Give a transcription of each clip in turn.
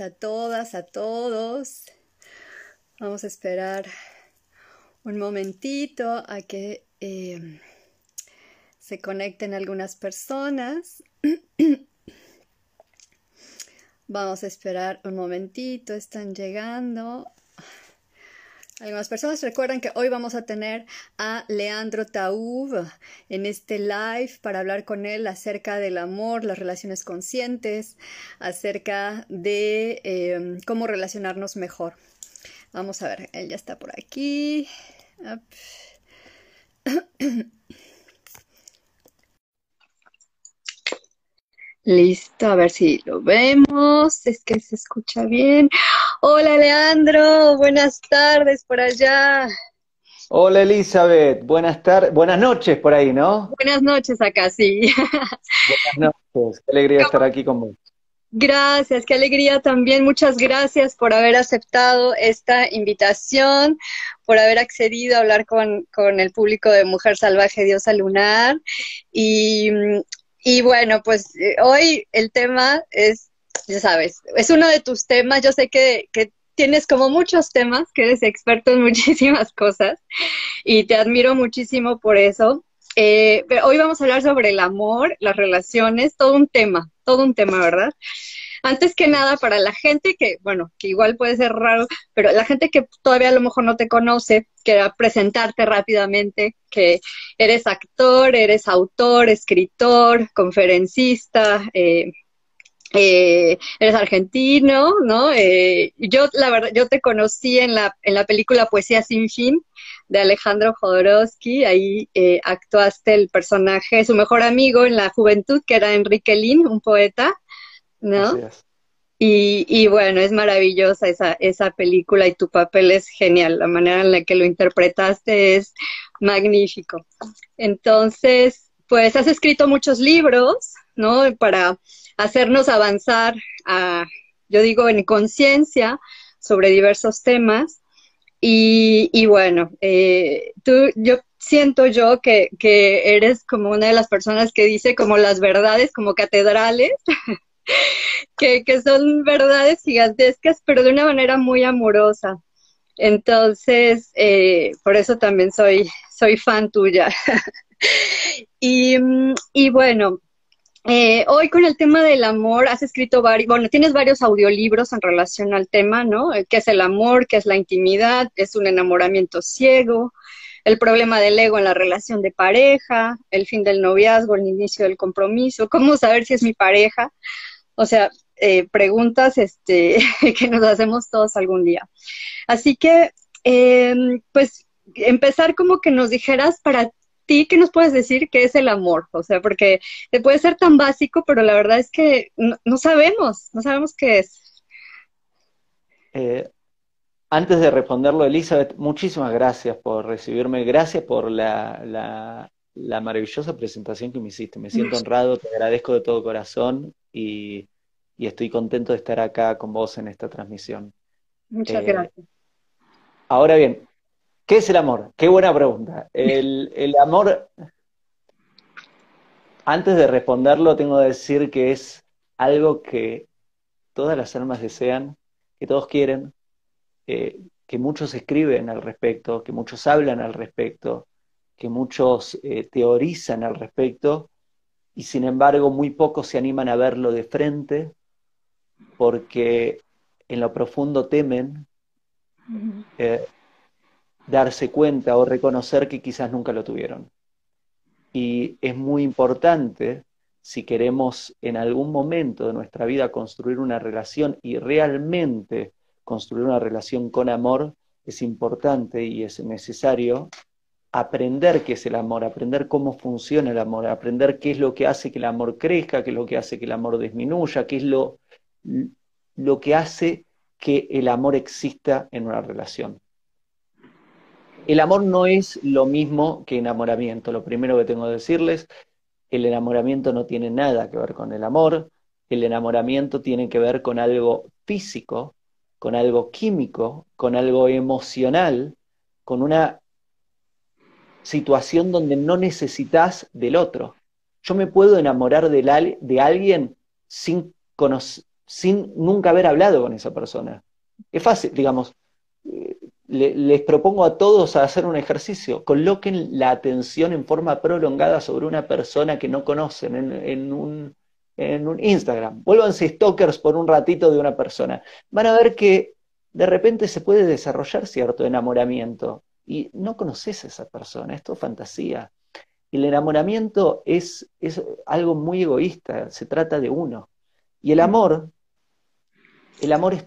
A todas, a todos. Vamos a esperar un momentito a que eh, se conecten algunas personas. Vamos a esperar un momentito, están llegando. Algunas personas recuerdan que hoy vamos a tener a Leandro Taub en este live para hablar con él acerca del amor, las relaciones conscientes, acerca de em, cómo relacionarnos mejor. Vamos a ver, él ya está por aquí. Listo, a ver si lo vemos. Es que se escucha bien. Hola, Leandro. Buenas tardes por allá. Hola, Elizabeth. Buenas tardes, buenas noches por ahí, ¿no? Buenas noches acá, sí. Buenas noches. Qué alegría estar aquí con vos. Gracias, qué alegría también. Muchas gracias por haber aceptado esta invitación, por haber accedido a hablar con, con el público de Mujer Salvaje Diosa Lunar. Y y bueno, pues eh, hoy el tema es, ya sabes, es uno de tus temas. Yo sé que, que tienes como muchos temas, que eres experto en muchísimas cosas y te admiro muchísimo por eso. Eh, pero hoy vamos a hablar sobre el amor, las relaciones, todo un tema, todo un tema, ¿verdad? Antes que nada, para la gente que, bueno, que igual puede ser raro, pero la gente que todavía a lo mejor no te conoce, quiero presentarte rápidamente que eres actor, eres autor, escritor, conferencista, eh, eh, eres argentino, ¿no? Eh, yo, la verdad, yo te conocí en la, en la película Poesía sin fin de Alejandro Jodorowsky, ahí actuaste el personaje, su mejor amigo en la juventud, que era Enrique Lin, un poeta, ¿no? Y, y, bueno, es maravillosa esa, esa película y tu papel es genial, la manera en la que lo interpretaste es magnífico. Entonces, pues has escrito muchos libros, ¿no? Para hacernos avanzar a, yo digo, en conciencia sobre diversos temas. Y, bueno, eh, tú, yo siento yo que, que eres como una de las personas que dice como las verdades, como catedrales. que, son verdades gigantescas, pero de una manera muy amorosa. Entonces, eh, por eso también soy, soy fan tuya. y, y, bueno, eh, hoy con el tema del amor has escrito varios, bueno, tienes varios audiolibros en relación al tema, ¿no? ¿Qué es el amor? ¿Qué es la intimidad? ¿Es un enamoramiento ciego? el problema del ego en la relación de pareja, el fin del noviazgo, el inicio del compromiso, cómo saber si es mi pareja. O sea, eh, preguntas este, que nos hacemos todos algún día. Así que, em, pues, empezar como que nos dijeras para ti, ¿qué nos puedes decir qué es el amor? O sea, porque puede ser tan básico, pero la verdad es que no, sabemos, no sabemos qué es. Eh, antes de responderlo, Elizabeth, muchísimas gracias por recibirme, gracias por la, la, la maravillosa presentación que me hiciste. Me siento honrado, te agradezco de todo corazón y, estoy contento de estar acá con vos en esta transmisión. Muchas eh, gracias. Ahora bien, ¿qué es el amor? Qué buena pregunta. El, el amor, antes de responderlo, tengo que decir que es algo que todas las almas desean, que todos quieren, eh, que muchos escriben al respecto, que muchos hablan al respecto, que muchos eh, teorizan al respecto, y sin embargo muy pocos se animan a verlo de frente porque en lo profundo temen eh, darse cuenta o reconocer que quizás nunca lo tuvieron. Y es muy importante, si queremos en algún momento de nuestra vida construir una relación y realmente construir una relación con amor, es importante y es necesario aprender qué es el amor, aprender cómo funciona el amor, aprender qué es lo que hace que el amor crezca, qué es lo que hace que el amor disminuya, qué es lo, lo que hace que el amor exista en una relación. El amor no es lo mismo que enamoramiento. Lo primero que tengo que decirles, el enamoramiento no tiene nada que ver con el amor. El enamoramiento tiene que ver con algo físico, con algo químico, con algo emocional, con una situación donde no necesitas del otro. Yo me puedo enamorar de, alguien sin, sin nunca haber hablado con esa persona. Es fácil, digamos, les propongo a todos a hacer un ejercicio, coloquen la atención en forma prolongada sobre una persona que no conocen en, un, en un Instagram. Vuélvanse stalkers por un ratito de una persona. Van a ver que de repente se puede desarrollar cierto enamoramiento y no conoces a esa persona, esto es fantasía. El enamoramiento es, es algo muy egoísta, se trata de uno. Y el amor, el amor es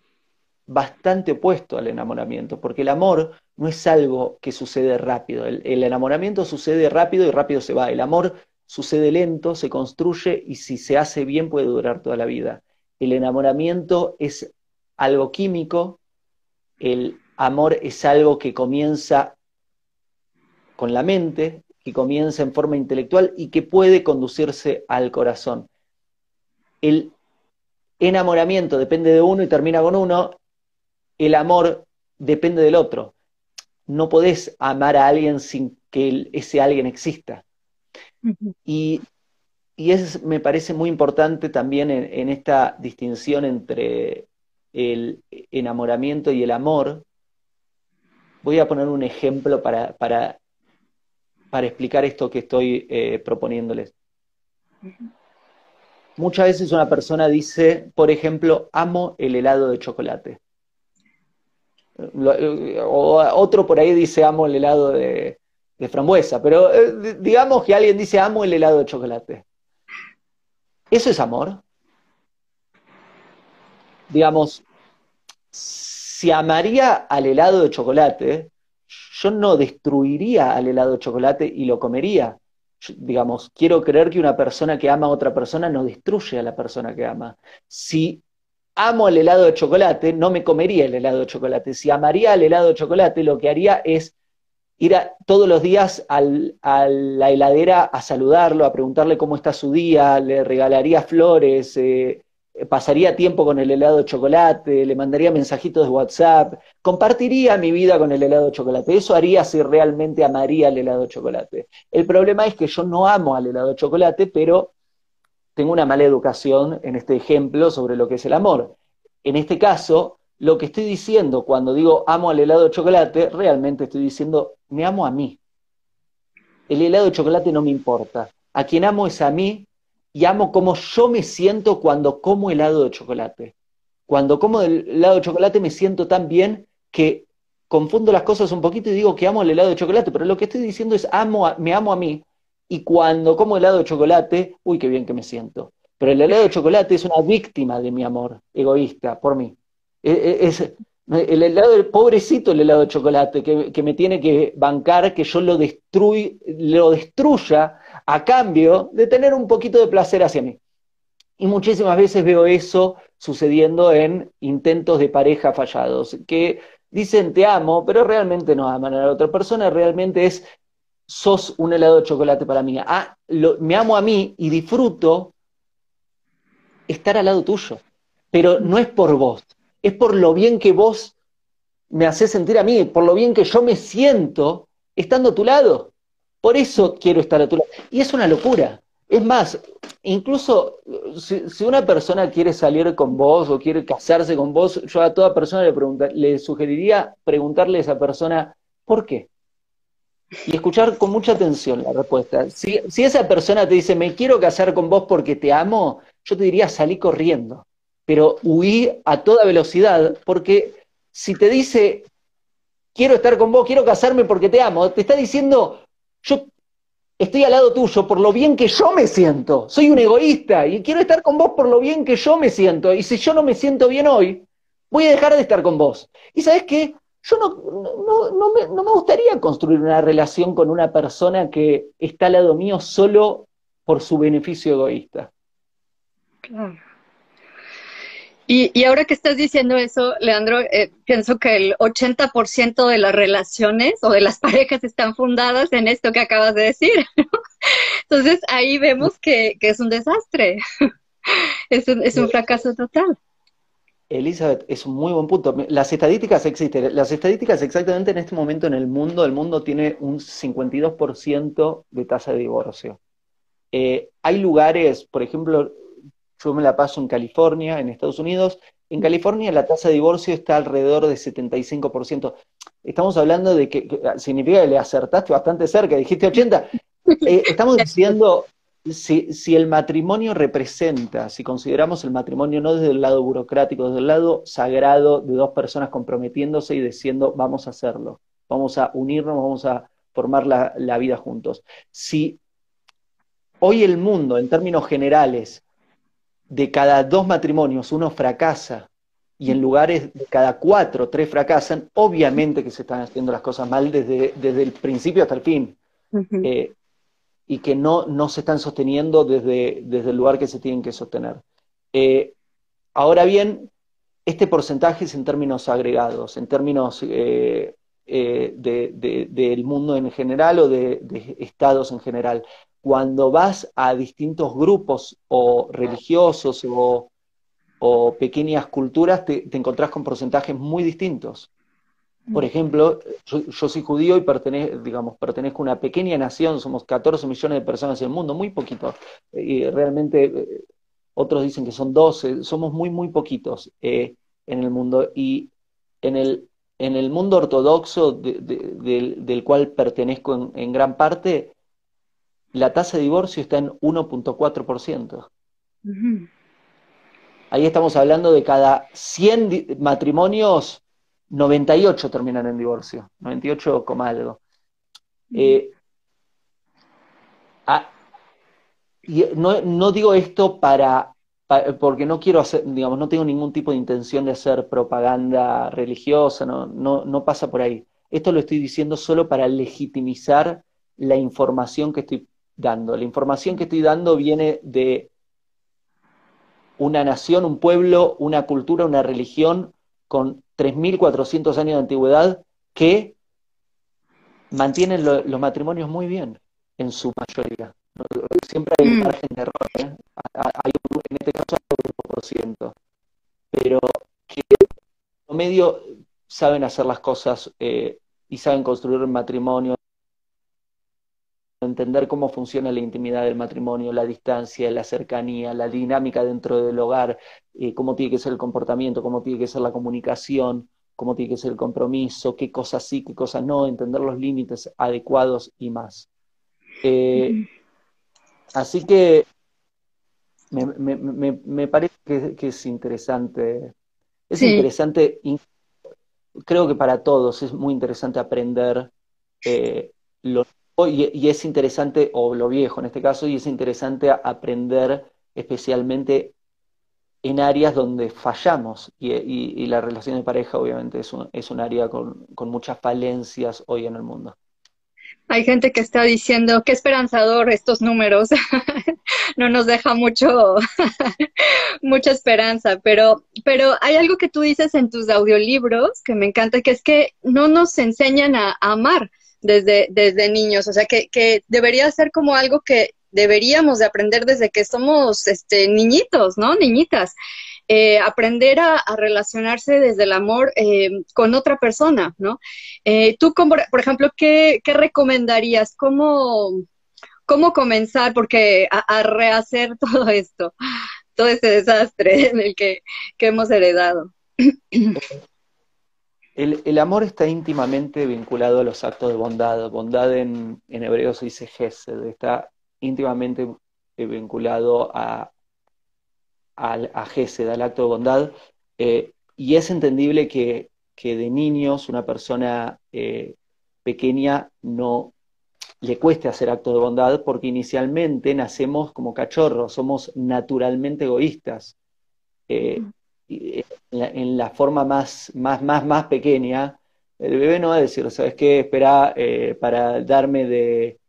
bastante opuesto al enamoramiento, porque el amor no es algo que sucede rápido. El, el, enamoramiento sucede rápido y rápido se va. El amor sucede lento, se construye y si se hace bien puede durar toda la vida. El enamoramiento es algo químico, el amor es algo que comienza con la mente, que comienza en forma intelectual y que puede conducirse al corazón. El enamoramiento depende de uno y termina con uno, el amor depende del otro. No podés amar a alguien sin que ese alguien exista. Y, eso me parece muy importante también en esta distinción entre el enamoramiento y el amor, voy a poner un ejemplo para, para, para explicar esto que estoy eh, proponiéndoles. Muchas veces una persona dice, por ejemplo, amo el helado de chocolate. O otro por ahí dice, amo el helado de, de frambuesa. Pero eh, digamos que alguien dice, amo el helado de chocolate. ¿Eso es amor? digamos, si amaría al helado de chocolate, yo no destruiría al helado de chocolate y lo comería. digamos, quiero creer que una persona que ama a otra persona no destruye a la persona que ama. Si amo el helado de chocolate, no me comería el helado de chocolate. Si amaría el helado de chocolate, lo que haría es ir todos los días a la heladera a saludarlo, a preguntarle cómo está su día, le regalaría flores, eh, pasaría tiempo con el helado de chocolate, le mandaría mensajitos de WhatsApp, compartiría mi vida con el helado de chocolate. Eso haría si realmente amaría el helado de chocolate. El problema es que yo no amo al helado de chocolate, pero tengo una mala educación en este ejemplo sobre lo que es el amor. En este caso, lo que estoy diciendo cuando digo amo al helado de chocolate, realmente estoy diciendo me amo a mí. El helado de chocolate no me importa. A quien amo es a mí y amo cómo yo me siento cuando como helado de chocolate. Cuando como el helado de chocolate me siento tan bien que confundo las cosas un poquito y digo que amo el helado de chocolate, pero lo que estoy diciendo es amo me amo a mí. Y cuando como helado de chocolate, uy, qué bien que me siento. Pero el helado de chocolate es una víctima de mi amor egoísta por mí. E, e, es, el helado del pobrecito el helado de chocolate que, me tiene que bancar que yo lo, destruy, lo destruya a cambio de tener un poquito de placer hacia mí. Y muchísimas veces veo eso sucediendo en intentos de pareja fallados, que dicen te amo, pero realmente no aman a la otra persona, realmente es sos un helado de chocolate para mí. Ah, me amo a mí y disfruto estar al lado tuyo, pero no es por vos, es por lo bien que vos me haces sentir a mí, por lo bien que yo me siento estando a tu lado. Por eso quiero estar a tu lado. Y es una locura. Es más, incluso si, una persona quiere salir con vos o quiere casarse con vos, yo a toda persona le, le sugeriría preguntarle a esa persona, ¿por qué? Y escuchar con mucha atención la respuesta. Si, esa persona te dice, me quiero casar con vos porque te amo, yo te diría, salí corriendo. Pero huí a toda velocidad, porque si te dice, quiero estar con vos, quiero casarme porque te amo, te está diciendo, yo estoy al lado tuyo por lo bien que yo me siento. Soy un egoísta y quiero estar con vos por lo bien que yo me siento. Y si yo no me siento bien hoy, voy a dejar de estar con vos. Y sabes qué? Yo no, no, me, no me gustaría construir una relación con una persona que está al lado mío solo por su beneficio egoísta. Claro. Y, ahora que estás diciendo eso, Leandro, eh, pienso que el 80% de las relaciones o de las parejas están fundadas en esto que acabas de decir. Entonces ahí vemos que, es un desastre, es un, es un fracaso total. Elizabeth, es un muy buen punto. Las estadísticas existen. Las estadísticas exactamente en este momento en el mundo, el mundo tiene un 52% de tasa de divorcio. Eh, hay lugares, por ejemplo, yo me la paso en California, en Estados Unidos. En California la tasa de divorcio está alrededor de 75%. Estamos hablando de que, significa que le acertaste bastante cerca, dijiste 80. Eh, estamos diciendo, si, si, el matrimonio representa, si consideramos el matrimonio no desde el lado burocrático, desde el lado sagrado de dos personas comprometiéndose y diciendo vamos a hacerlo, vamos a unirnos, vamos a formar la, la vida juntos. Si hoy el mundo, en términos generales, de cada dos matrimonios uno fracasa y en lugares de cada cuatro, tres fracasan, obviamente que se están haciendo las cosas mal desde, desde el principio hasta el fin. Eh, y que no, no se están sosteniendo desde, desde el lugar que se tienen que sostener. Eh, ahora bien, este porcentaje es en términos agregados, en términos eh, del mundo en general o de, estados en general cuando vas a distintos grupos o religiosos o, pequeñas culturas, te, encontrás con porcentajes muy distintos. Por ejemplo, yo, soy judío y pertenezco, digamos, pertenezco a una pequeña nación, somos 14 millones de personas en el mundo, muy poquito. Y realmente eh, otros dicen que son 12, somos muy, muy poquitos eh, en el mundo. Y en el, en el mundo ortodoxo del, cual pertenezco en gran parte, la tasa de divorcio está en 1.4%. Ahí estamos hablando de cada 100 matrimonios, 98 terminan en divorcio, 98, algo. Eh, ah, y no, digo esto para, porque no quiero hacer, digamos, no tengo ningún tipo de intención de hacer propaganda religiosa, no, no, no pasa por ahí. Esto lo estoy diciendo solo para legitimizar la información que estoy dando. La información que estoy dando viene de una nación, un pueblo, una cultura, una religión con 3.400 años de antigüedad que mantienen los matrimonios muy bien, en su mayoría. Siempre hay un mm. margen de error, ¿eh? hay en este caso hay un 1%, pero que en medio saben hacer las cosas eh, y saben construir un matrimonio entender cómo funciona la intimidad del matrimonio, la distancia, la cercanía, la dinámica dentro del hogar, eh, cómo tiene que ser el comportamiento, cómo tiene que ser la comunicación, cómo tiene que ser el compromiso, qué cosas sí, qué cosas no, entender los límites adecuados y más. Eh, así que me, parece que, es interesante, es interesante, creo que para todos es muy interesante aprender eh, lo y, es interesante, o lo viejo en este caso, y es interesante aprender especialmente en áreas donde fallamos. Y, la relación de pareja obviamente es un, es un área con, muchas falencias hoy en el mundo. Hay gente que está diciendo, qué esperanzador estos números, no nos deja mucho, mucha esperanza, pero, pero hay algo que tú dices en tus audiolibros que me encanta, que es que no nos enseñan a amar desde, desde niños, o sea, que, que debería ser como algo que deberíamos de aprender desde que somos este, niñitos, ¿no? Niñitas. Eh, aprender a, relacionarse desde el amor eh, con otra persona, ¿no? Eh, tú, como, por ejemplo, ¿qué, qué recomendarías? ¿Cómo, ¿Cómo comenzar? Porque a, rehacer todo esto, todo este desastre en el que, que hemos heredado. El, amor está íntimamente vinculado a los actos de bondad. Bondad en, hebreo se dice gesed, está íntimamente eh, vinculado a, a, gesed, al acto de bondad. Eh, y es entendible que, de niños una persona eh, pequeña no le cueste hacer acto de bondad porque inicialmente nacemos como cachorros, somos naturalmente egoístas. Mm en la, forma más, más, más, más pequeña, el bebé no va a decir, ¿sabes qué? Espera eh, para darme de,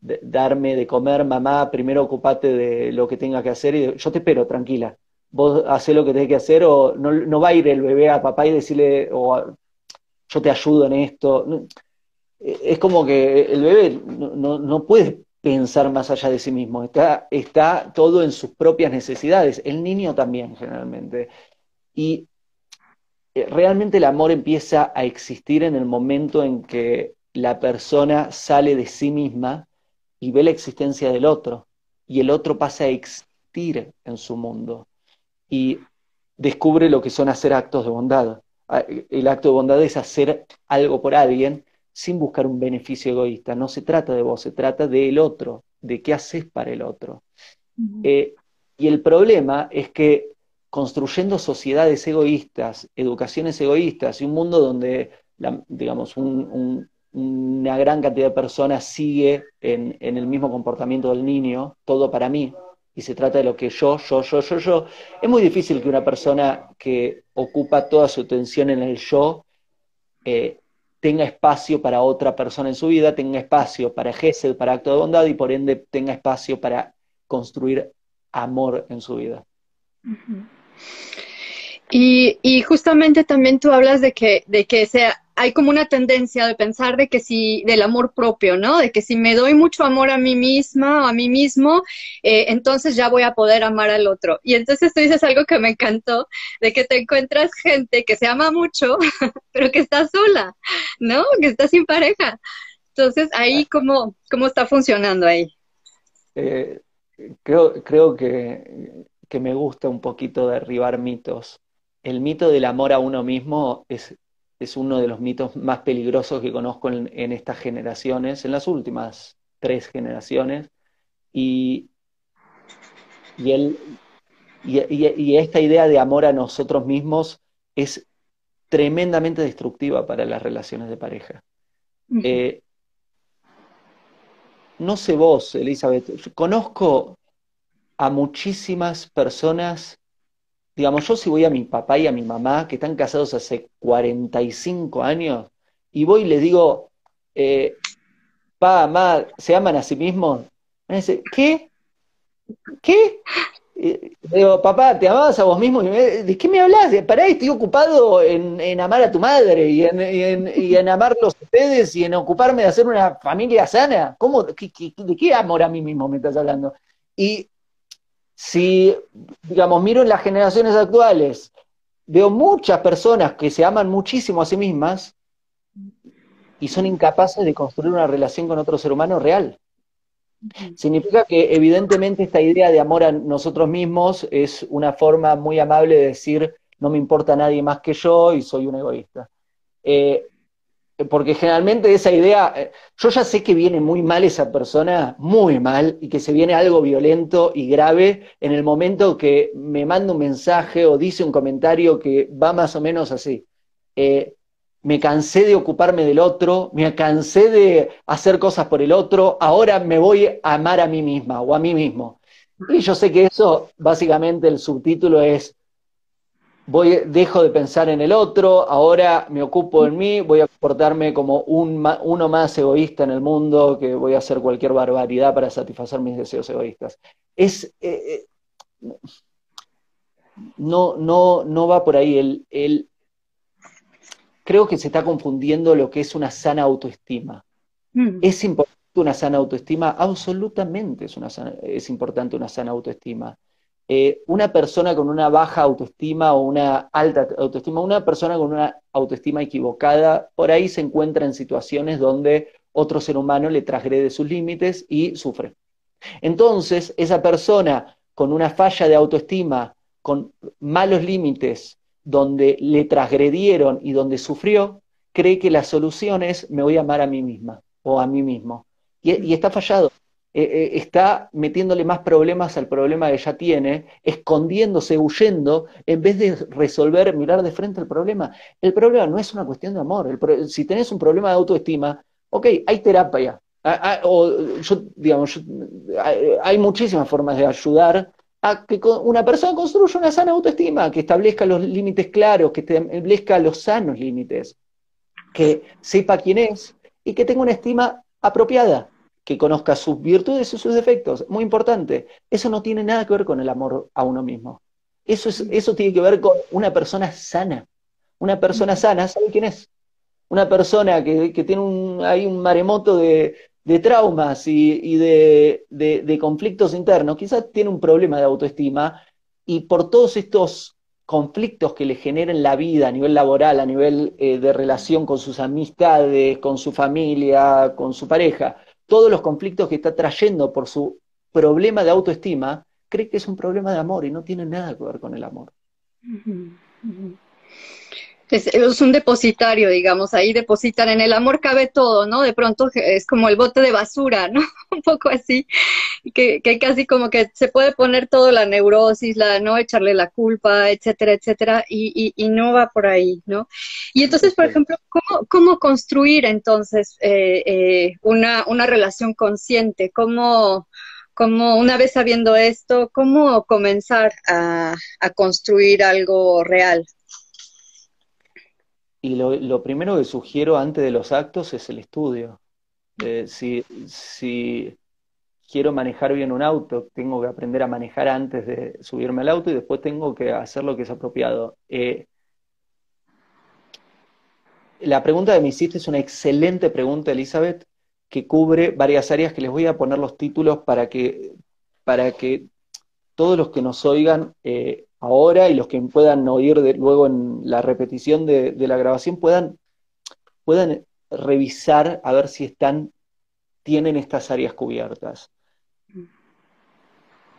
darme de comer, mamá, primero ocupate de lo que tenga que hacer y yo te espero, tranquila. Vos haces lo que tenés que hacer o no, va a ir el bebé a papá y decirle, o yo te ayudo en esto. Es como que el bebé no, no puede pensar más allá de sí mismo, está, está todo en sus propias necesidades, el niño también generalmente. Y eh, realmente el amor empieza a existir en el momento en que la persona sale de sí misma y ve la existencia del otro, y el otro pasa a existir en su mundo y descubre lo que son hacer actos de bondad. Ah, el acto de bondad es hacer algo por alguien sin buscar un beneficio egoísta. No se trata de vos, se trata del otro, de qué haces para el otro. Eh, y el problema es que construyendo sociedades egoístas, educaciones egoístas y un mundo donde, digamos, una gran cantidad de personas sigue en, el mismo comportamiento del niño, todo para mí, y se trata de lo que yo, yo, yo, yo, yo, es muy difícil que una persona que ocupa toda su atención en el yo eh, tenga espacio para otra persona en su vida, tenga espacio para Gesed, para acto de bondad y por ende tenga espacio para construir amor en su vida. Y, justamente también tú hablas de que, de que sea, hay como una tendencia de pensar de que si, del amor propio, ¿no? De que si me doy mucho amor a mí misma o a mí mismo, eh, entonces ya voy a poder amar al otro. Y entonces tú dices algo que me encantó, de que te encuentras gente que se ama mucho, pero que está sola, ¿no? Que está sin pareja. Entonces, ahí, ¿cómo, cómo está funcionando ahí? Eh, creo, creo que, que me gusta un poquito derribar mitos el mito del amor a uno mismo es, es uno de los mitos más peligrosos que conozco en, estas generaciones, en las últimas tres generaciones. Y, y, y, esta idea de amor a nosotros mismos es tremendamente destructiva para las relaciones de pareja. Eh, no sé vos, Elizabeth, conozco a muchísimas personas Digamos, yo si voy a mi papá y a mi mamá, que están casados hace 45 años, y voy y les digo, eh, pa, mamá, ¿se aman a sí mismos? Me dice, ¿qué? ¿Qué? digo, papá, ¿te amabas a vos mismo? ¿De qué me hablas? Pará, estoy ocupado en, amar a tu madre y en, y, en, amarlos ustedes y en ocuparme de hacer una familia sana. ¿Cómo? ¿De qué amor a mí mismo me estás hablando? Y si, digamos, miro en las generaciones actuales, veo muchas personas que se aman muchísimo a sí mismas y son incapaces de construir una relación con otro ser humano real. Significa que evidentemente esta idea de amor a nosotros mismos es una forma muy amable de decir no me importa nadie más que yo y soy un egoísta. Eh, porque generalmente esa idea, eh, yo ya sé que viene muy mal esa persona, muy mal, y que se viene algo violento y grave en el momento que me manda un mensaje o dice un comentario que va más o menos así. Eh, me cansé de ocuparme del otro, me cansé de hacer cosas por el otro, ahora me voy a amar a mí misma o a mí mismo. Y yo sé que eso, básicamente el subtítulo es voy, dejo de pensar en el otro, ahora me ocupo en mí, voy a comportarme como un, uno más egoísta en el mundo, que voy a hacer cualquier barbaridad para satisfacer mis deseos egoístas. Es, eh, eh, no, no, no va por ahí. El, el, creo que se está confundiendo lo que es una sana autoestima. Mm. Es importante una sana autoestima, absolutamente es, una es importante una sana autoestima. Eh, una persona con una baja autoestima o una alta autoestima, una persona con una autoestima equivocada, por ahí se encuentra en situaciones donde otro ser humano le transgrede sus límites y sufre. Entonces, esa persona con una falla de autoestima, con malos límites, donde le transgredieron y donde sufrió, cree que la solución es me voy a amar a mí misma o a mí mismo. y está fallado. Eh, eh, está metiéndole más problemas al problema que ya tiene, escondiéndose, huyendo, en vez de resolver, mirar de frente el problema. El problema no es una cuestión de amor. si tenés un problema de autoestima, ok, hay terapia. Ah, ah, o yo, digamos, hay muchísimas formas de ayudar a que una persona construya una sana autoestima, que establezca los límites claros, que establezca los sanos límites, que sepa quién es y que tenga una estima apropiada que conozca sus virtudes y sus defectos. Muy importante. Eso no tiene nada que ver con el amor a uno mismo. Eso, es, eso tiene que ver con una persona sana. Una persona sana, ¿sabe quién es? Una persona que, tiene un, hay un maremoto de, traumas y, de, de, conflictos internos, quizás tiene un problema de autoestima y por todos estos conflictos que le generen la vida a nivel laboral, a nivel eh, de relación con sus amistades, con su familia, con su pareja, todos los conflictos que está trayendo por su problema de autoestima, cree que es un problema de amor y no tiene nada que ver con el amor. Es, un depositario, digamos, ahí depositan, en el amor cabe todo, ¿no? De pronto es como el bote de basura, ¿no? un poco así, que, que, casi como que se puede poner todo la neurosis, la no echarle la culpa, etcétera, etcétera, y, y, no va por ahí, ¿no? Y entonces, por ejemplo, ¿cómo, cómo construir entonces eh, eh, una, una relación consciente? ¿Cómo, cómo, una vez sabiendo esto, cómo comenzar a, a construir algo real? Y lo, primero que sugiero antes de los actos es el estudio. Eh, si, si, quiero manejar bien un auto, tengo que aprender a manejar antes de subirme al auto y después tengo que hacer lo que es apropiado. Eh, la pregunta que me hiciste es una excelente pregunta, Elizabeth, que cubre varias áreas que les voy a poner los títulos para que, para que todos los que nos oigan eh, ahora y los que puedan oír luego en la repetición de, la grabación puedan, puedan revisar a ver si están, tienen estas áreas cubiertas.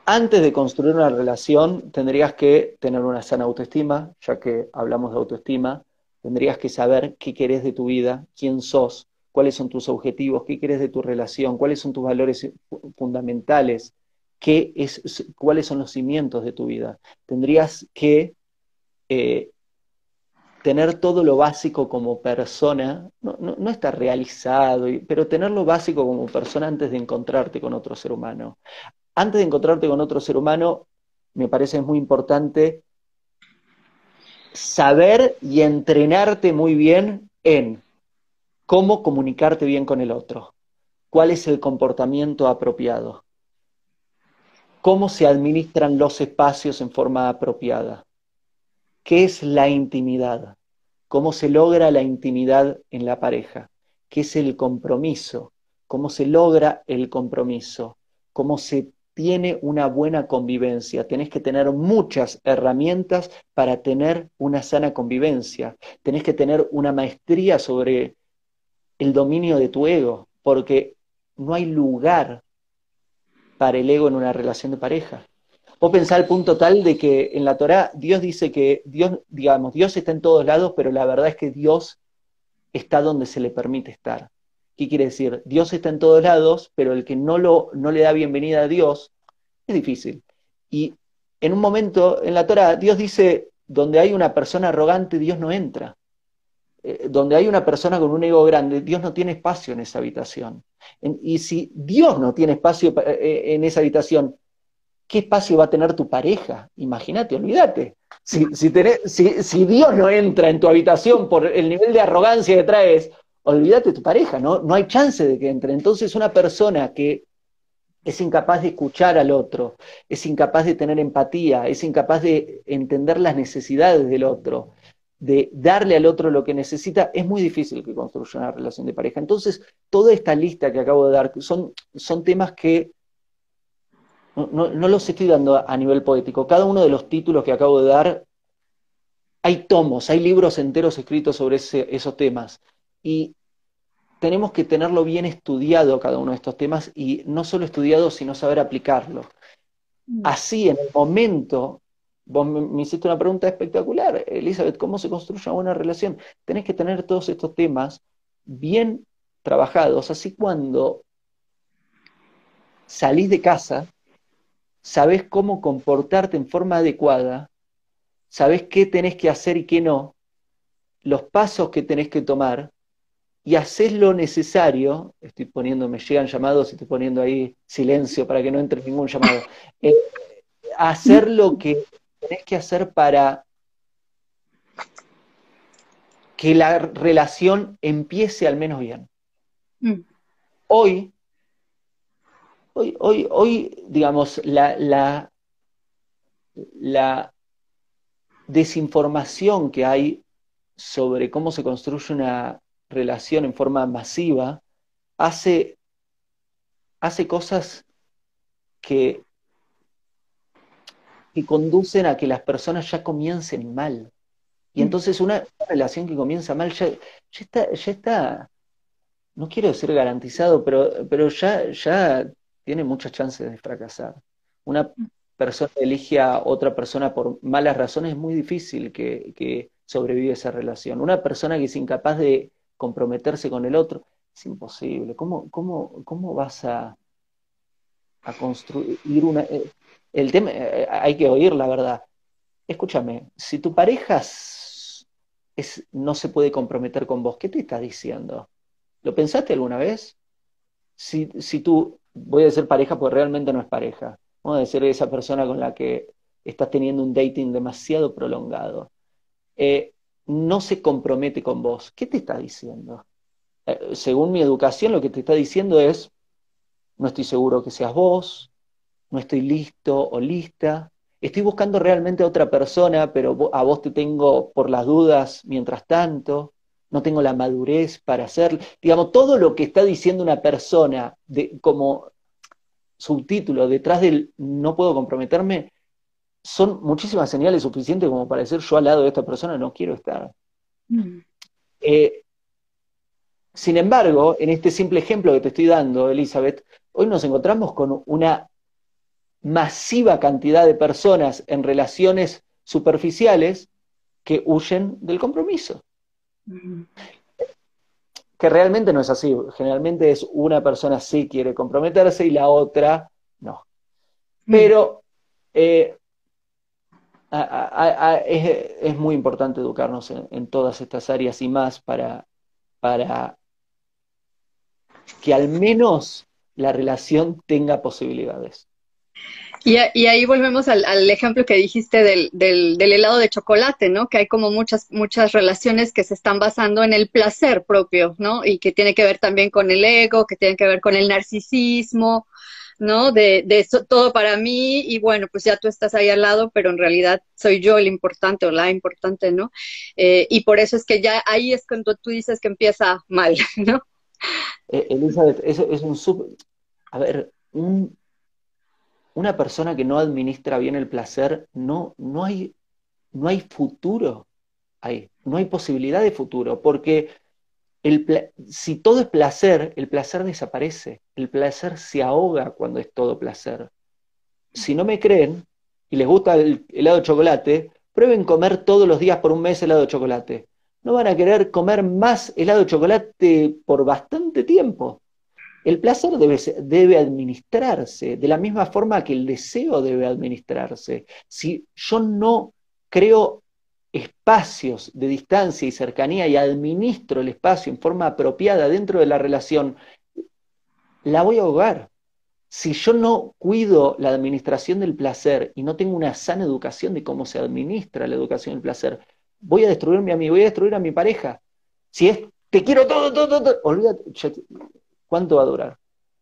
Antes de construir una relación, tendrías que tener una sana autoestima, ya que hablamos de autoestima, tendrías que saber qué querés de tu vida, quién sos, cuáles son tus objetivos, qué querés de tu relación, cuáles son tus valores fundamentales, qué es, cuáles son los cimientos de tu vida. Tendrías que eh, tener todo lo básico como persona, no, no, estar realizado, pero tener lo básico como persona antes de encontrarte con otro ser humano. Antes de encontrarte con otro ser humano, me parece muy importante saber y entrenarte muy bien en cómo comunicarte bien con el otro, cuál es el comportamiento apropiado, cómo se administran los espacios en forma apropiada. ¿Qué es la intimidad? ¿Cómo se logra la intimidad en la pareja? ¿Qué es el compromiso? ¿Cómo se logra el compromiso? ¿Cómo se tiene una buena convivencia? Tenés que tener muchas herramientas para tener una sana convivencia. Tenés que tener una maestría sobre el dominio de tu ego, porque no hay lugar para el ego en una relación de pareja. Vos pensás al punto tal de que en la Torah Dios dice que Dios, digamos, Dios está en todos lados, pero la verdad es que Dios está donde se le permite estar. ¿Qué quiere decir? Dios está en todos lados, pero el que no, lo, no le da bienvenida a Dios es difícil. Y en un momento en la Torah Dios dice, donde hay una persona arrogante, Dios no entra. Eh, donde hay una persona con un ego grande, Dios no tiene espacio en esa habitación. y si Dios no tiene espacio eh, eh, en esa habitación, ¿qué espacio va a tener tu pareja? Imagínate, olvídate. Si, si, Dios no entra en tu habitación por el nivel de arrogancia que traes, olvídate tu pareja, ¿no? no hay chance de que entre. Entonces una persona que es incapaz de escuchar al otro, es incapaz de tener empatía, es incapaz de entender las necesidades del otro, de darle al otro lo que necesita, es muy difícil que construya una relación de pareja. Entonces, toda esta lista que acabo de dar son, son temas que no, los estoy dando a nivel poético. Cada uno de los títulos que acabo de dar, hay tomos, hay libros enteros escritos sobre esos temas. Y tenemos que tenerlo bien estudiado cada uno de estos temas y no solo estudiado, sino saber aplicarlo. Mm. Así, en el momento Vos me, hiciste una pregunta espectacular, Elizabeth, ¿cómo se construye una buena relación? Tenés que tener todos estos temas bien trabajados, así cuando salís de casa, sabés cómo comportarte en forma adecuada, sabés qué tenés que hacer y qué no, los pasos que tenés que tomar, y haces lo necesario, estoy poniendo, me llegan llamados y estoy poniendo ahí silencio para que no entre ningún llamado, eh, hacer lo que tenés que hacer para que la relación empiece al menos bien? Mm. Hoy, hoy, hoy, hoy, digamos, la, la, la desinformación que hay sobre cómo se construye una relación en forma masiva hace, hace cosas que que conducen a que las personas ya comiencen mal. Y mm. entonces una, relación que comienza mal ya, está, ya está, no quiero decir garantizado, pero, pero ya, ya tiene muchas chances de fracasar. Una persona elige a otra persona por malas razones, es muy difícil que, que sobrevive esa relación. Una persona que es incapaz de comprometerse con el otro, es imposible. ¿Cómo, cómo, cómo vas a, a construir una... Eh, el tema, eh, hay que oír la verdad. Escúchame, si tu pareja es, no se puede comprometer con vos, ¿qué te está diciendo? ¿Lo pensaste alguna vez? Si, si tú, voy a decir pareja porque realmente no es pareja, vamos a decir esa persona con la que estás teniendo un dating demasiado prolongado, eh, no se compromete con vos, ¿qué te está diciendo? según mi educación, lo que te está diciendo es, no estoy seguro que seas vos, no estoy listo o lista, estoy buscando realmente a otra persona, pero a vos te tengo por las dudas mientras tanto, no tengo la madurez para hacerlo. Digamos, todo lo que está diciendo una persona de, como subtítulo detrás del no puedo comprometerme, son muchísimas señales suficientes como para decir yo al lado de esta persona no quiero estar. Mm. Eh, sin embargo, en este simple ejemplo que te estoy dando, Elizabeth, hoy nos encontramos con una masiva cantidad de personas en relaciones superficiales que huyen del compromiso. Que realmente no es así. Generalmente es una persona sí quiere comprometerse y la otra no. Pero eh, es, muy importante educarnos en, todas estas áreas y más para, para que al menos la relación tenga posibilidades. Y, ahí volvemos al, ejemplo que dijiste del, helado de chocolate, ¿no? Que hay como muchas, muchas relaciones que se están basando en el placer propio, ¿no? Y que tiene que ver también con el ego, que tiene que ver con el narcisismo, ¿no? De, de todo para mí y bueno, pues ya tú estás ahí al lado, pero en realidad soy yo el importante o la importante, ¿no? Eh, y por eso es que ya ahí es cuando tú dices que empieza mal, ¿no? Eh, Elizabeth, es, es un sub... A ver, una persona que no administra bien el placer, no, no, hay, no hay futuro ahí, no hay posibilidad de futuro, porque el, si todo es placer, el placer desaparece, el placer se ahoga cuando es todo placer. Si no me creen y les gusta el helado de chocolate, prueben comer todos los días por un mes helado de chocolate no van a querer comer más helado de chocolate por bastante tiempo. El placer debe, administrarse de la misma forma que el deseo debe administrarse. Si yo no creo espacios de distancia y cercanía y administro el espacio en forma apropiada dentro de la relación, la voy a ahogar. Si yo no cuido la administración del placer y no tengo una sana educación de cómo se administra la educación del placer, voy a destruirme a mí, voy a destruir a mi pareja. Si es, te quiero todo, todo, todo, olvídate, ¿cuánto va a durar?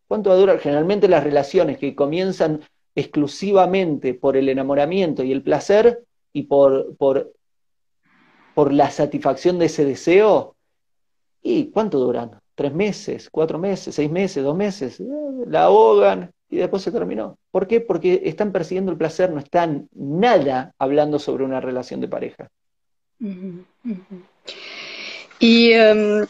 ¿Cuánto va a durar? Generalmente las relaciones que comienzan exclusivamente por el enamoramiento y el placer y por, por, por la satisfacción de ese deseo, ¿y cuánto duran? ¿Tres meses? ¿Cuatro meses? ¿Seis meses? ¿Dos meses? Eh, la ahogan y después se terminó. ¿Por qué? Porque están persiguiendo el placer, no están nada hablando sobre una relación de pareja. Y, em,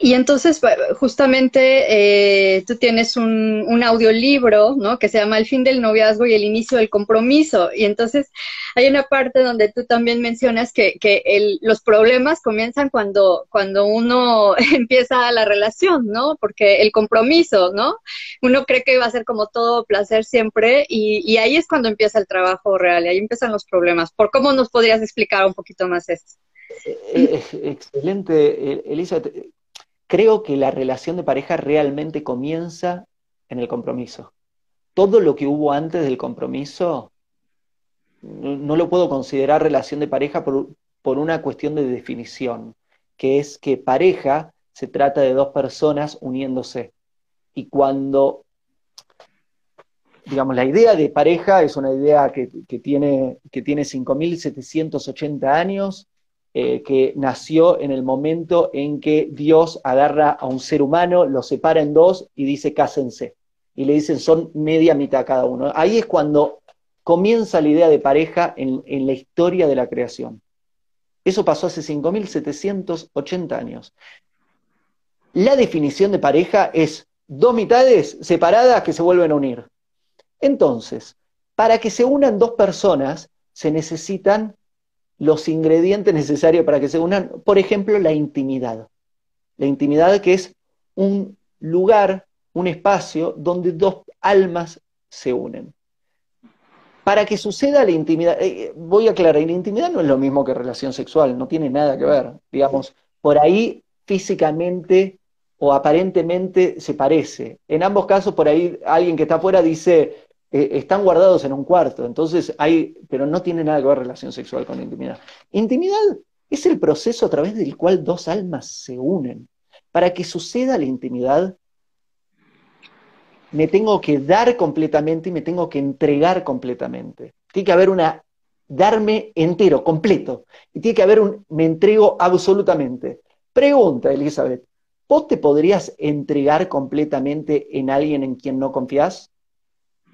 y entonces, justamente, eh, tú tienes un, un, audiolibro, ¿no? Que se llama El fin del noviazgo y el inicio del compromiso. Y entonces, hay una parte donde tú también mencionas que, que el, los problemas comienzan cuando, cuando uno empieza la relación, ¿no? Porque el compromiso, ¿no? Uno cree que va a ser como todo placer siempre y, y ahí es cuando empieza el trabajo real y ahí empiezan los problemas. ¿Por cómo nos podrías explicar un poquito más esto? Eh, eh, excelente, Elizabeth creo que la relación de pareja realmente comienza en el compromiso. Todo lo que hubo antes del compromiso no, lo puedo considerar relación de pareja por, por una cuestión de definición, que es que pareja se trata de dos personas uniéndose. Y cuando, digamos, la idea de pareja es una idea que, que tiene, que tiene 5.780 años, eh, que nació en el momento en que Dios agarra a un ser humano, lo separa en dos y dice cásense. Y le dicen son media mitad cada uno. Ahí es cuando comienza la idea de pareja en, en la historia de la creación. Eso pasó hace 5.780 años. La definición de pareja es dos mitades separadas que se vuelven a unir. Entonces, para que se unan dos personas se necesitan los ingredientes necesarios para que se unan, por ejemplo, la intimidad. La intimidad que es un lugar, un espacio donde dos almas se unen. Para que suceda la intimidad, eh, voy a aclarar, la intimidad no es lo mismo que relación sexual, no tiene nada que ver. Digamos, por ahí físicamente o aparentemente se parece. En ambos casos, por ahí alguien que está afuera dice, eh, están guardados en un cuarto, entonces hay, pero no tiene nada que ver relación sexual con intimidad. Intimidad es el proceso a través del cual dos almas se unen. Para que suceda la intimidad, me tengo que dar completamente y me tengo que entregar completamente. Tiene que haber una, darme entero, completo. Y tiene que haber un, me entrego absolutamente. Pregunta, Elizabeth, ¿vos te podrías entregar completamente en alguien en quien no confías?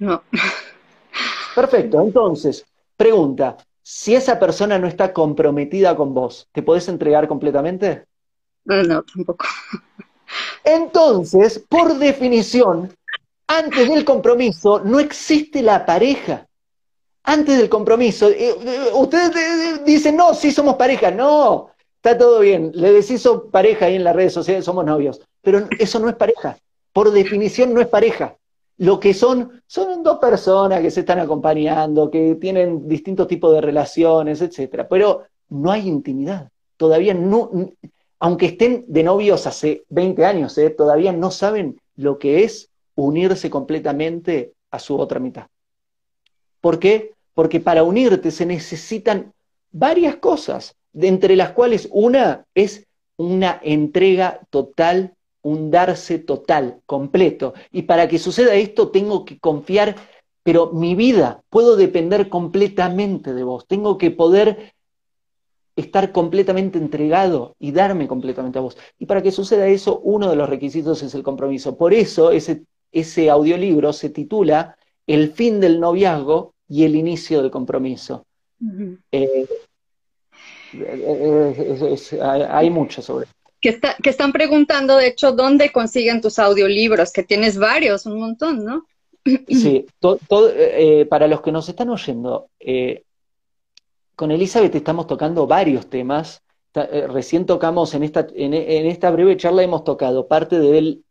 No. Perfecto, entonces, pregunta, si esa persona no está comprometida con vos, ¿te podés entregar completamente? No, tampoco. Entonces, por definición, antes del compromiso no existe la pareja. Antes del compromiso, eh, eh, ustedes dicen, no, sí somos pareja. No, está todo bien. Le decís son pareja ahí en las redes sociales, somos novios. Pero eso no es pareja. Por definición no es pareja lo que son, son dos personas que se están acompañando, que tienen distintos tipos de relaciones, etcétera, pero no hay intimidad. Todavía no, aunque estén de novios hace 20 años, ¿eh? todavía no saben lo que es unirse completamente a su otra mitad. ¿Por qué? Porque para unirte se necesitan varias cosas, de entre las cuales una es una entrega total un darse total, completo. Y para que suceda esto tengo que confiar, pero mi vida puedo depender completamente de vos. Tengo que poder estar completamente entregado y darme completamente a vos. Y para que suceda eso, uno de los requisitos es el compromiso. Por eso ese, ese audiolibro se titula El fin del noviazgo y el inicio del compromiso. Eh, eh, eh, hay mucho sobre eso que, están preguntando, de hecho, dónde consiguen tus audiolibros, que tienes varios, un montón, ¿no? Sí, eh, para los que nos están oyendo, eh, con Elizabeth estamos tocando varios temas. Eh, recién tocamos en esta, en, esta breve charla, hemos tocado parte del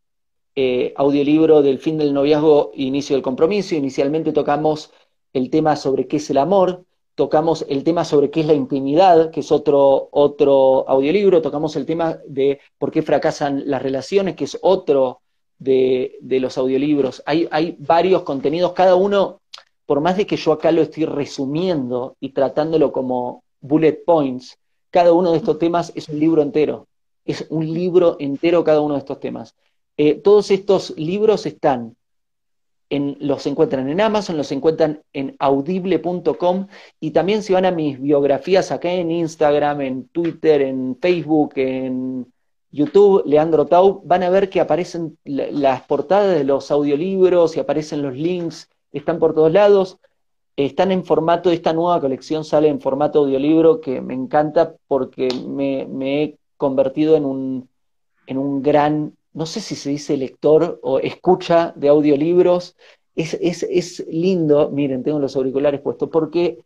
audiolibro del fin del noviazgo, inicio del compromiso. Inicialmente tocamos el tema sobre qué es el amor, tocamos el tema sobre qué es la intimidad, que es otro, otro audiolibro, tocamos el tema de por qué fracasan las relaciones, que es otro de, los audiolibros. Hay, hay varios contenidos, cada uno, por más de que yo acá lo estoy resumiendo y tratándolo como bullet points, cada uno de estos temas es un libro entero, es un libro entero cada uno de estos temas. Eh, todos estos libros están los encuentran en Amazon, los encuentran en audible.com y también si van a mis biografías acá en Instagram, en Twitter, en Facebook, en YouTube, Leandro Tau, van a ver que aparecen las portadas de los audiolibros y aparecen los links, están por todos lados. Están en formato, esta nueva colección sale en formato audiolibro que me encanta porque me, me he convertido en un, en un gran no sé si se dice lector o escucha de audiolibros, es, es, lindo, miren, tengo los auriculares puestos, porque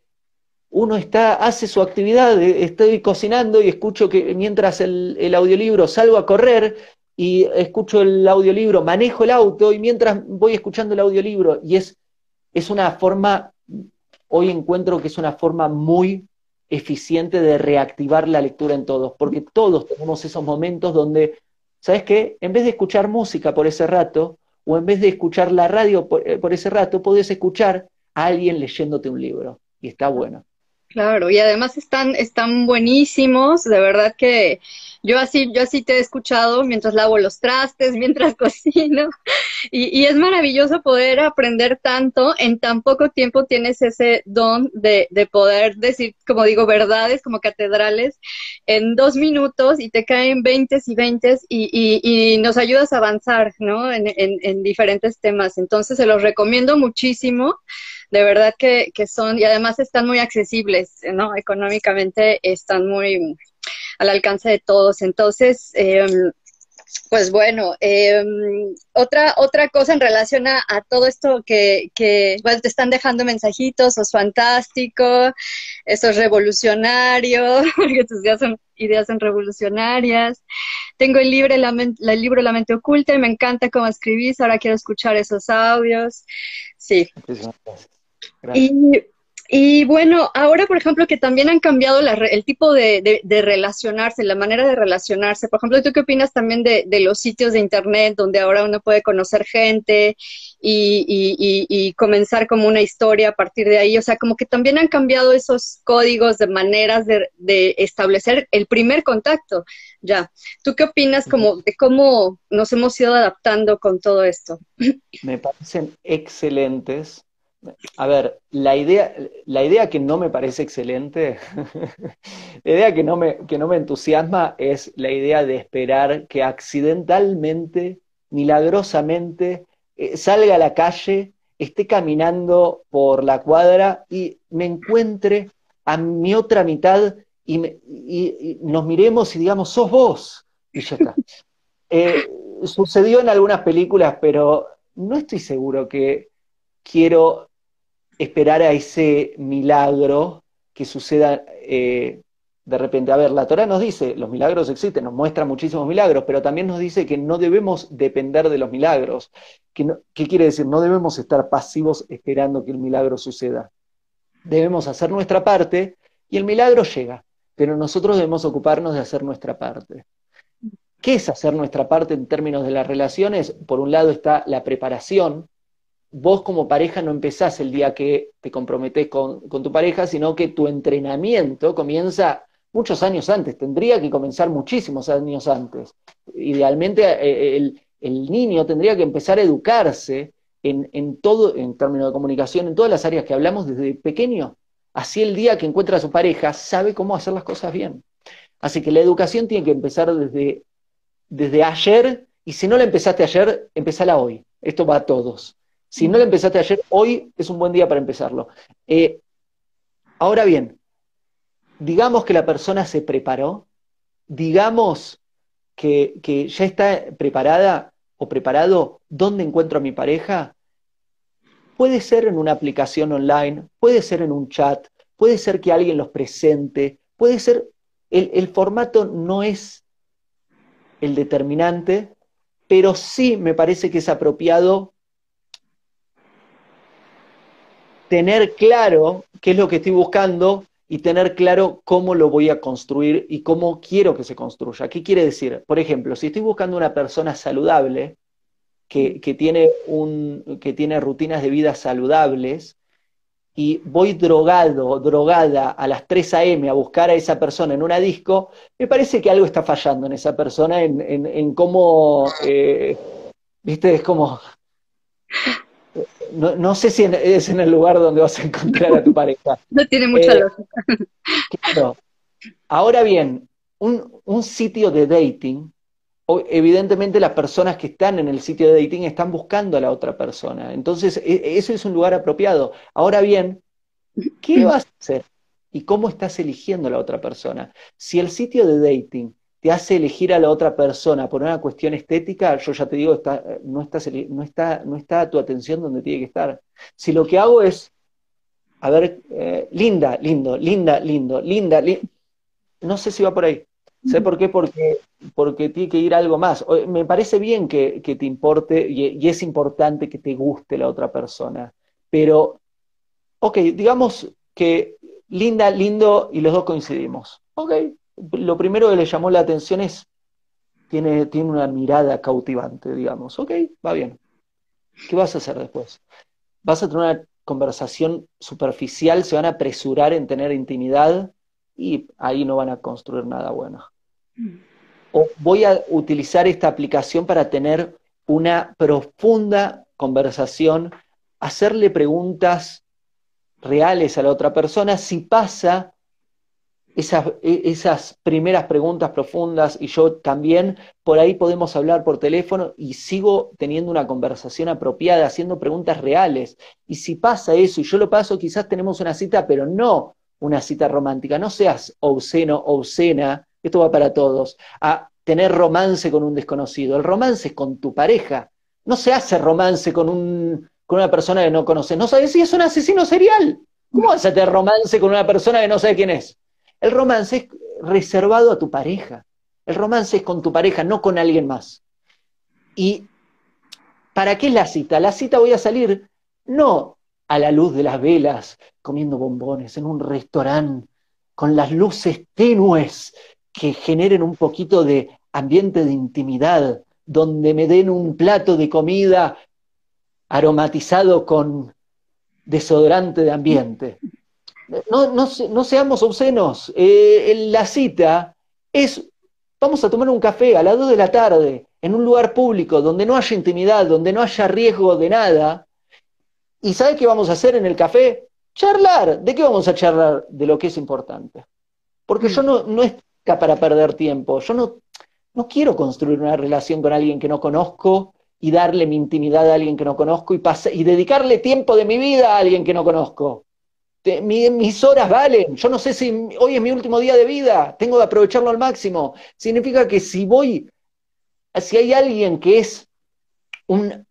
uno está, hace su actividad, estoy cocinando y escucho que mientras el, el, audiolibro salgo a correr y escucho el audiolibro, manejo el auto y mientras voy escuchando el audiolibro, y es, es una forma, hoy encuentro que es una forma muy eficiente de reactivar la lectura en todos, porque todos tenemos esos momentos donde ¿sabes qué? En vez de escuchar música por ese rato, o en vez de escuchar la radio por, eh, ese rato, podés escuchar a alguien leyéndote un libro. Y está bueno. Claro, y además están, están buenísimos, de verdad que yo así, yo así te he escuchado mientras lavo los trastes, mientras cocino, y, es maravilloso poder aprender tanto, en tan poco tiempo tienes ese don de, de poder decir, como digo, verdades como catedrales en dos minutos y te caen veintes y veintes y, y, y, nos ayudas a avanzar, ¿no? En, en, en diferentes temas. Entonces se los recomiendo muchísimo de verdad que, que, son, y además están muy accesibles, ¿no? Económicamente están muy al alcance de todos. Entonces, eh, Pues bueno, em, otra, otra cosa en relación a, todo esto que, bueno, te están dejando mensajitos, sos fantástico, eso es revolucionario, porque tus ideas son, ideas son revolucionarias. Tengo el, libro la, el libro La mente oculta y me encanta cómo escribís, ahora quiero escuchar esos audios. Sí. Y y bueno, ahora, por ejemplo, que también han cambiado el tipo de, relacionarse, la manera de relacionarse. Por ejemplo, ¿tú qué opinas también de, los sitios de Internet donde ahora uno puede conocer gente y, comenzar como una historia a partir de ahí? O sea, como que también han cambiado esos códigos de maneras de, establecer el primer contacto. Ya, ¿tú qué opinas como de cómo nos hemos ido adaptando con todo esto? Me parecen excelentes a ver, la idea, la idea que no me parece excelente, la idea que no, me, que no me entusiasma es la idea de esperar que accidentalmente, milagrosamente, eh, salga a la calle, esté caminando por la cuadra y me encuentre a mi otra mitad y, nos miremos y digamos, sos vos. Y ya está. Eh, sucedió en algunas películas, pero no estoy seguro que quiero esperar a ese milagro que suceda eh, de repente. A ver, la Torah nos dice, los milagros existen, nos muestra muchísimos milagros, pero también nos dice que no debemos depender de los milagros. ¿Qué quiere decir? No debemos estar pasivos esperando que el milagro suceda. Debemos hacer nuestra parte y el milagro llega, pero nosotros debemos ocuparnos de hacer nuestra parte. ¿Qué es hacer nuestra parte en términos de las relaciones? Por un lado está la preparación, vos como pareja no empezás el día que te comprometés con, tu pareja, sino que tu entrenamiento comienza muchos años antes, tendría que comenzar muchísimos años antes. Idealmente eh, el, niño tendría que empezar a educarse en, todo, en términos de comunicación, en todas las áreas que hablamos desde pequeño. Así el día que encuentra a su pareja sabe cómo hacer las cosas bien. Así que la educación tiene que empezar desde, desde ayer, y si no la empezaste ayer, empezala hoy. Esto va a todos. Si no lo empezaste ayer, hoy es un buen día para empezarlo. Eh, ahora bien, digamos que la persona se preparó, digamos que, ya está preparada o preparado dónde encuentro a mi pareja, puede ser en una aplicación online, puede ser en un chat, puede ser que alguien los presente, puede ser, el, formato no es el determinante, pero sí me parece que es apropiado tener claro qué es lo que estoy buscando y tener claro cómo lo voy a construir y cómo quiero que se construya. ¿Qué quiere decir? Por ejemplo, si estoy buscando una persona saludable, que, tiene, un, que tiene rutinas de vida saludables, y voy drogado, drogada a las 3 a.m. a buscar a esa persona en una disco, me parece que algo está fallando en esa persona, en, cómo, eh, viste, es como, no, sé si es en el lugar donde vas a encontrar a tu pareja. No tiene mucha eh, lógica. Claro. Ahora bien, un, sitio de dating, evidentemente las personas que están en el sitio de dating están buscando a la otra persona. Entonces, e, eso es un lugar apropiado. Ahora bien, ¿qué vas a hacer? ¿Y cómo estás eligiendo a la otra persona? Si el sitio de dating te hace elegir a la otra persona por una cuestión estética, yo ya te digo, está, no, está, no, está, no está tu atención donde tiene que estar. Si lo que hago es, a ver, eh, linda, lindo, linda, lindo, linda, no sé si va por ahí. ¿Sé por qué? Porque, porque tiene que ir algo más. Me parece bien que, te importe y, y, es importante que te guste la otra persona, pero, ok, digamos que linda, lindo y los dos coincidimos. Ok, lo primero que le llamó la atención es, tiene, tiene una mirada cautivante, digamos. Ok, va bien. ¿Qué vas a hacer después? ¿Vas a tener una conversación superficial? ¿Se van a apresurar en tener intimidad? Y ahí no van a construir nada bueno. O voy a utilizar esta aplicación para tener una profunda conversación, hacerle preguntas reales a la otra persona. Si pasa, e, esas, primeras preguntas profundas y yo también, por ahí podemos hablar por teléfono y sigo teniendo una conversación apropiada, haciendo preguntas reales. Y si pasa eso y yo lo paso, quizás tenemos una cita, pero no una cita romántica. No seas obsceno, obscena, esto va para todos. A tener romance con un desconocido. El romance es con tu pareja. No se hace romance con, un, con una persona que no conoces. No sabes si es un asesino serial. ¿Cómo vas a romance con una persona que no sabe quién es? El romance es reservado a tu pareja. El romance es con tu pareja, no con alguien más. ¿Y para qué es la cita? La cita voy a salir no a la luz de las velas, comiendo bombones en un restaurante, con las luces tenues que generen un poquito de ambiente de intimidad, donde me den un plato de comida aromatizado con desodorante de ambiente. No, no, seamos obscenos. Eh, la cita es, vamos a tomar un café a las 2 de la tarde, en un lugar público, donde no haya intimidad, donde no haya riesgo de nada. ¿Y sabes qué vamos a hacer en el café? Charlar. ¿De qué vamos a charlar? De lo que es importante. Porque yo no, no, para perder tiempo. Yo no, no quiero construir una relación con alguien que no conozco y darle mi intimidad a alguien que no conozco y, y dedicarle tiempo de mi vida a alguien que no conozco. Mis horas valen. Yo no sé si hoy es mi último día de vida. Tengo que aprovecharlo al máximo. Significa que si voy, si hay alguien que es un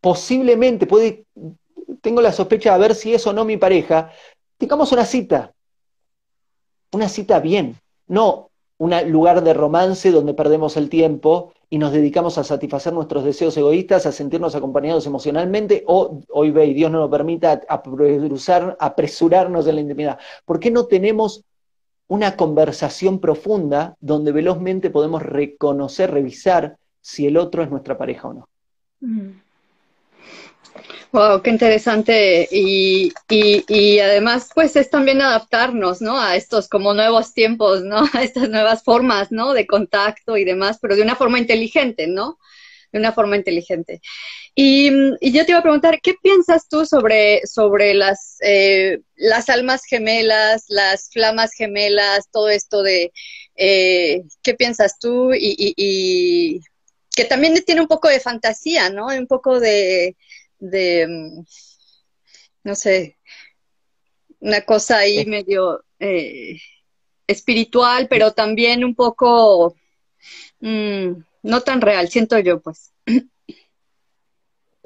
posiblemente puede, tengo la sospecha de ver si es o no mi pareja, tengamos una cita. Una cita bien, no un lugar de romance donde perdemos el tiempo y nos dedicamos a satisfacer nuestros deseos egoístas, a sentirnos acompañados emocionalmente, o hoy ve, y Dios no lo permita, apresurarnos en la intimidad. ¿Por qué no tenemos una conversación profunda donde velozmente podemos reconocer, revisar si el otro es nuestra pareja o no? Mm. Wow, qué interesante. Y, y, además, pues es también adaptarnos, ¿no? A estos como nuevos tiempos, ¿no? A estas nuevas formas, ¿no? De contacto y demás, pero de una forma inteligente, ¿no? De una forma inteligente. Y, y yo te iba a preguntar, ¿qué piensas tú sobre, sobre las, eh, las almas gemelas, las flamas gemelas, todo esto de, eh, ¿qué piensas tú? Y, y que también tiene un poco de fantasía, ¿no? Un poco de de, mm, no sé, una cosa ahí medio eh, espiritual, pero también un poco mm, no tan real, siento yo, pues.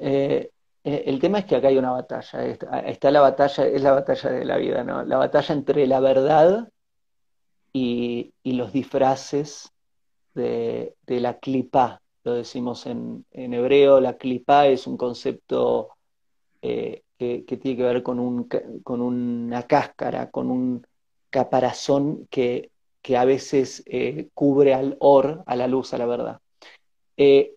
Eh, eh, el tema es que acá hay una batalla, está, la batalla, es la batalla de la vida, ¿no? La batalla entre la verdad y, los disfraces de, de la clipa, lo decimos en, hebreo, la clipa es un concepto eh, que, tiene que ver con, un, con, una cáscara, con un caparazón que, a veces eh, cubre al or, a la luz, a la verdad. Eh,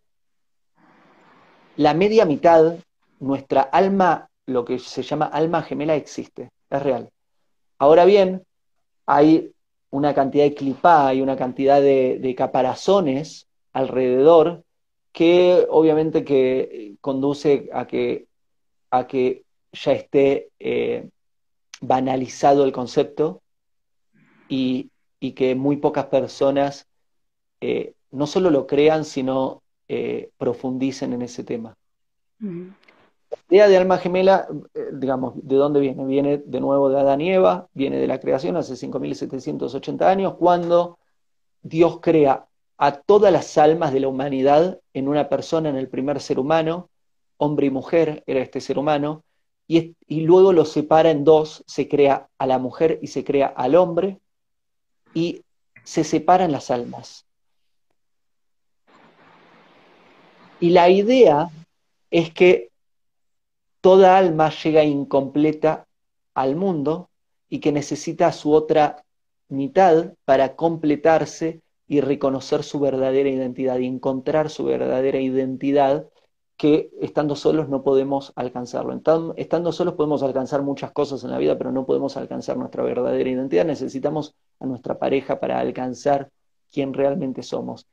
la media mitad, nuestra alma, lo que se llama alma gemela, existe, es real. Ahora bien, hay una cantidad de clipá, hay una cantidad de caparazones alrededor que obviamente que conduce a que, a que ya esté eh, banalizado el concepto y, que muy pocas personas eh, no solo lo crean, sino eh, profundicen en ese tema. La idea de alma gemela, digamos, ¿de dónde viene? Viene de nuevo de Adán y Eva, viene de la creación hace 5.780 años, cuando Dios crea a todas las almas de la humanidad en una persona, en el primer ser humano, hombre y mujer era este ser humano, y, luego lo separa en dos, se crea a la mujer y se crea al hombre, y se separan las almas. Y la idea es que toda alma llega incompleta al mundo y que necesita su otra mitad para completarse y reconocer su verdadera identidad y encontrar su verdadera identidad que estando solos no podemos alcanzarlo. Estando solos podemos alcanzar muchas cosas en la vida, pero no podemos alcanzar nuestra verdadera identidad. Necesitamos a nuestra pareja para alcanzar quién realmente somos.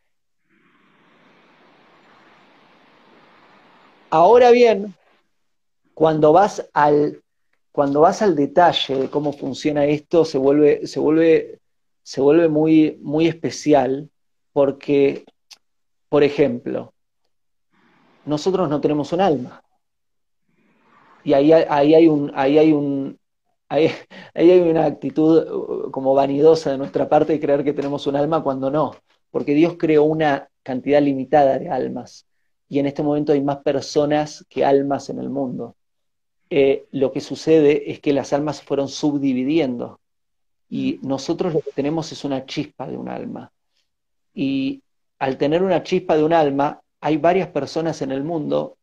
Ahora bien, cuando vas al, cuando vas al detalle de cómo funciona esto, se vuelve, se vuelve se vuelve muy, muy especial porque, por ejemplo, nosotros no tenemos un alma. Y ahí, ahí hay un, ahí hay un, ahí, hay una actitud uh, como vanidosa de nuestra parte de creer que tenemos un alma cuando no. porque Dios creó una cantidad limitada de almas y en este momento hay más personas que almas en el mundo. Eh, lo que sucede es que las almas se fueron subdividiendo y nosotros lo que tenemos es una chispa de un alma. Y al tener una chispa de un alma, hay varias personas en el mundo